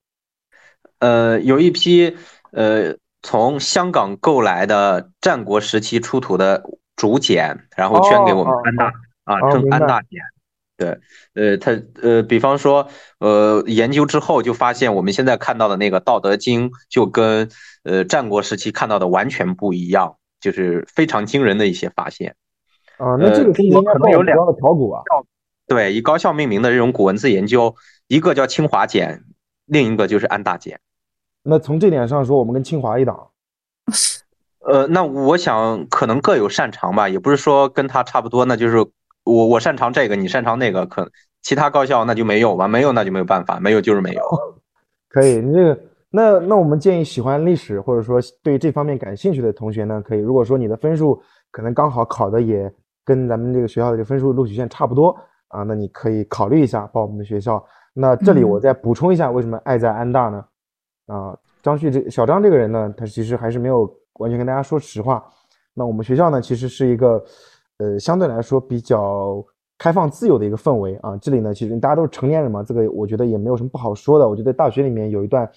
呃，有一批。呃，从香港购来的战国时期出土的竹简，然后捐给我们安大啊，正安大简。对，呃，他呃，比方说，呃，研究之后就发现，我们现在看到的那个《道德经》就跟呃战国时期看到的完全不一样，就是非常惊人的一些发现。
啊，那这个中间
可能有两
个考古啊。
对，以高校命名的这种古文字研究，一个叫清华简，另一个就是安大简。
那从这点上说，我们跟清华一档。
呃，那我想可能各有擅长吧，也不是说跟他差不多，那就是我我擅长这个，你擅长那个，可其他高校那就没有吧，没有那就没有办法，没有就是没有。
可以，你这个那那我们建议喜欢历史或者说对这方面感兴趣的同学呢，可以，如果说你的分数可能刚好考的也跟咱们这个学校的这分数录取线差不多啊，那你可以考虑一下报我们的学校。那这里我再补充一下，为什么爱在安大呢？啊，张旭这小张这个人呢，他其实还是没有完全跟大家说实话。那我们学校呢，其实是一个呃相对来说比较开放自由的一个氛围啊。这里呢，其实大家都是成年人嘛，这个我觉得也没有什么不好说的。我觉得大学里面有一段，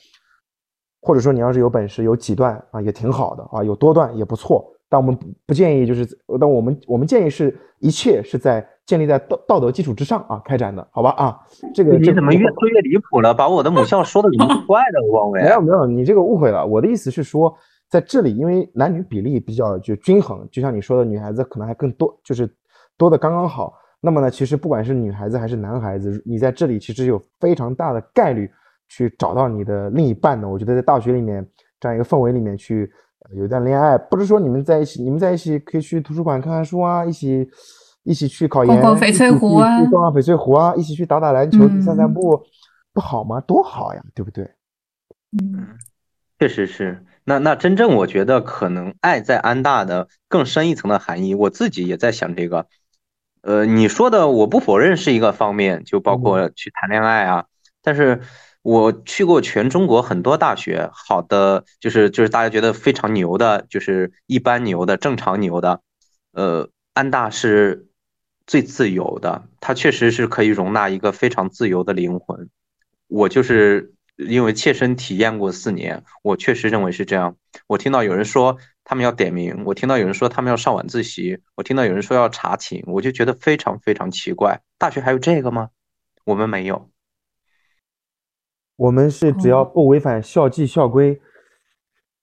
或者说你要是有本事有几段啊，也挺好的啊，有多段也不错。但我们不建议就是，但我们我们建议是一切是在。建立在道道德基础之上啊，开展的好吧啊，这个
你怎么越说越离谱了？把我的母校说的怎么 怪的，王伟？
没有没有，你这个误会了。我的意思是说，在这里，因为男女比例比较就均衡，就像你说的，女孩子可能还更多，就是多的刚刚好。那么呢，其实不管是女孩子还是男孩子，你在这里其实有非常大的概率去找到你的另一半的。我觉得在大学里面这样一个氛围里面去有一段恋爱，不是说你们在一起，你们在一起可以去图书馆看看书啊，一起。一起去考研，
逛逛翡翠湖啊，
逛逛翡翠湖啊，一起去打打篮球，散散步，不好吗？多好呀，对不对？
嗯，
确实是。那那真正我觉得可能爱在安大的更深一层的含义，我自己也在想这个。呃，你说的我不否认是一个方面，就包括去谈恋爱啊。但是我去过全中国很多大学，好的就是就是大家觉得非常牛的，就是一般牛的、正常牛的，呃，安大是最自由的，它确实是可以容纳一个非常自由的灵魂。我就是因为切身体验过四年，我确实认为是这样。我听到有人说他们要点名，我听到有人说他们要上晚自习，我听到有人说要查寝，我就觉得非常非常奇怪。大学还有这个吗？我们没有。
我们是只要不违反校纪校规，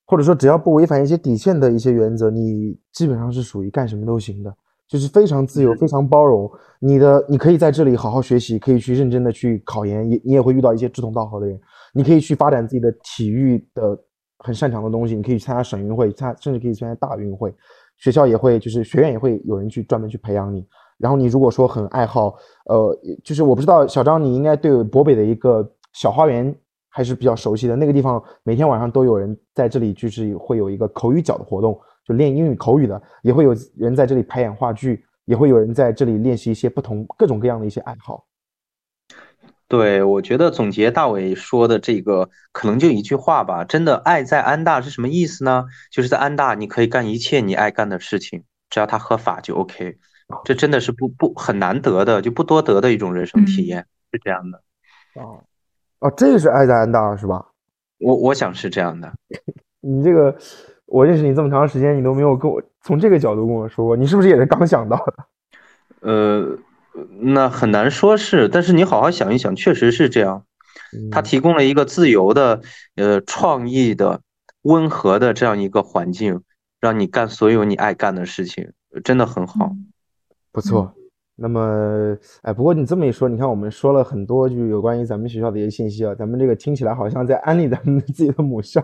或者说只要不违反一些底线的一些原则，你基本上是属于干什么都行的，就是非常自由、非常包容。你的你可以在这里好好学习，可以去认真的去考研，也你也会遇到一些志同道合的人。你可以去发展自己的体育的很擅长的东西，你可以去参加省运会，参甚至可以参加大运会。学校也会就是学院也会有人去专门去培养你。然后你如果说很爱好，呃，就是我不知道小张，你应该对博北的一个。小花园还是比较熟悉的那个地方，每天晚上都有人在这里，就是会有一个口语角的活动，就练英语口语的，也会有人在这里排演话剧，也会有人在这里练习一些不同各种各样的一些爱好。
对，我觉得总结大伟说的这个，可能就一句话吧，真的爱在安大是什么意思呢？就是在安大你可以干一切你爱干的事情，只要它合法就 OK。这真的是不不很难得的，就不多得的一种人生体验，是这样的。
哦。哦，这个是爱在安大是吧？
我我想是这样的。
你这个，我认识你这么长时间，你都没有跟我从这个角度跟我说过，你是不是也是刚想到的？
呃，那很难说是，但是你好好想一想，确实是这样。它提供了一个自由的、呃，创意的、温和的这样一个环境，让你干所有你爱干的事情，真的很好，
不错。那么，哎，不过你这么一说，你看我们说了很多，就是有关于咱们学校的一些信息啊，咱们这个听起来好像在安利咱们自己的母校，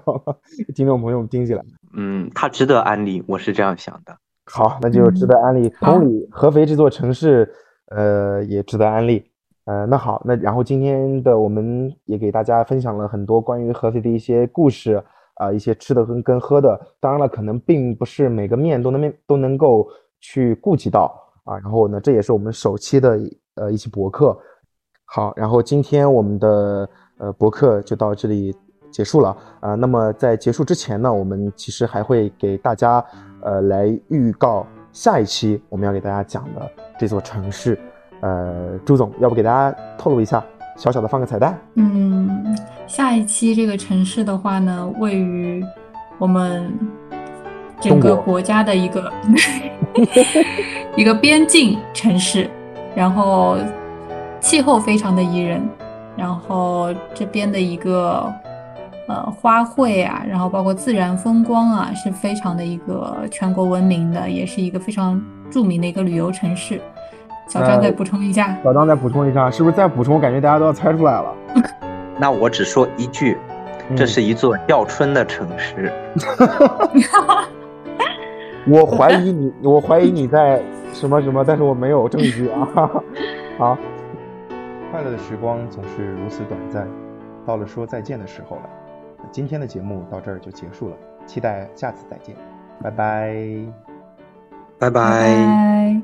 听众朋友们听起来，
嗯，它值得安利，我是这样想的。
好，那就值得安利。同理，合肥这座城市，呃，也值得安利。呃，那好，那然后今天的我们也给大家分享了很多关于合肥的一些故事啊，一些吃的跟跟喝的。当然了，可能并不是每个面都能面都能够去顾及到。啊，然后呢，这也是我们首期的呃一期博客。好，然后今天我们的呃博客就到这里结束了啊。那么在结束之前呢，我们其实还会给大家呃来预告下一期我们要给大家讲的这座城市。呃，朱总，要不给大家透露一下，小小的放个彩蛋？
嗯，下一期这个城市的话呢，位于我们。整个国家的一个 一个边境城市，然后气候非常的宜人，然后这边的一个呃花卉啊，然后包括自然风光啊，是非常的一个全国闻名的，也是一个非常著名的一个旅游城市。小张再补充一下，
小张再补充一下，是不是再补充？我感觉大家都要猜出来了。
那我只说一句，这是一座叫春的城市。
我怀疑你，我怀疑你在什么什么，但是我没有证据啊。好，
快乐的时光总是如此短暂，到了说再见的时候了。今天的节目到这儿就结束了，期待下次再见，拜拜，
拜拜。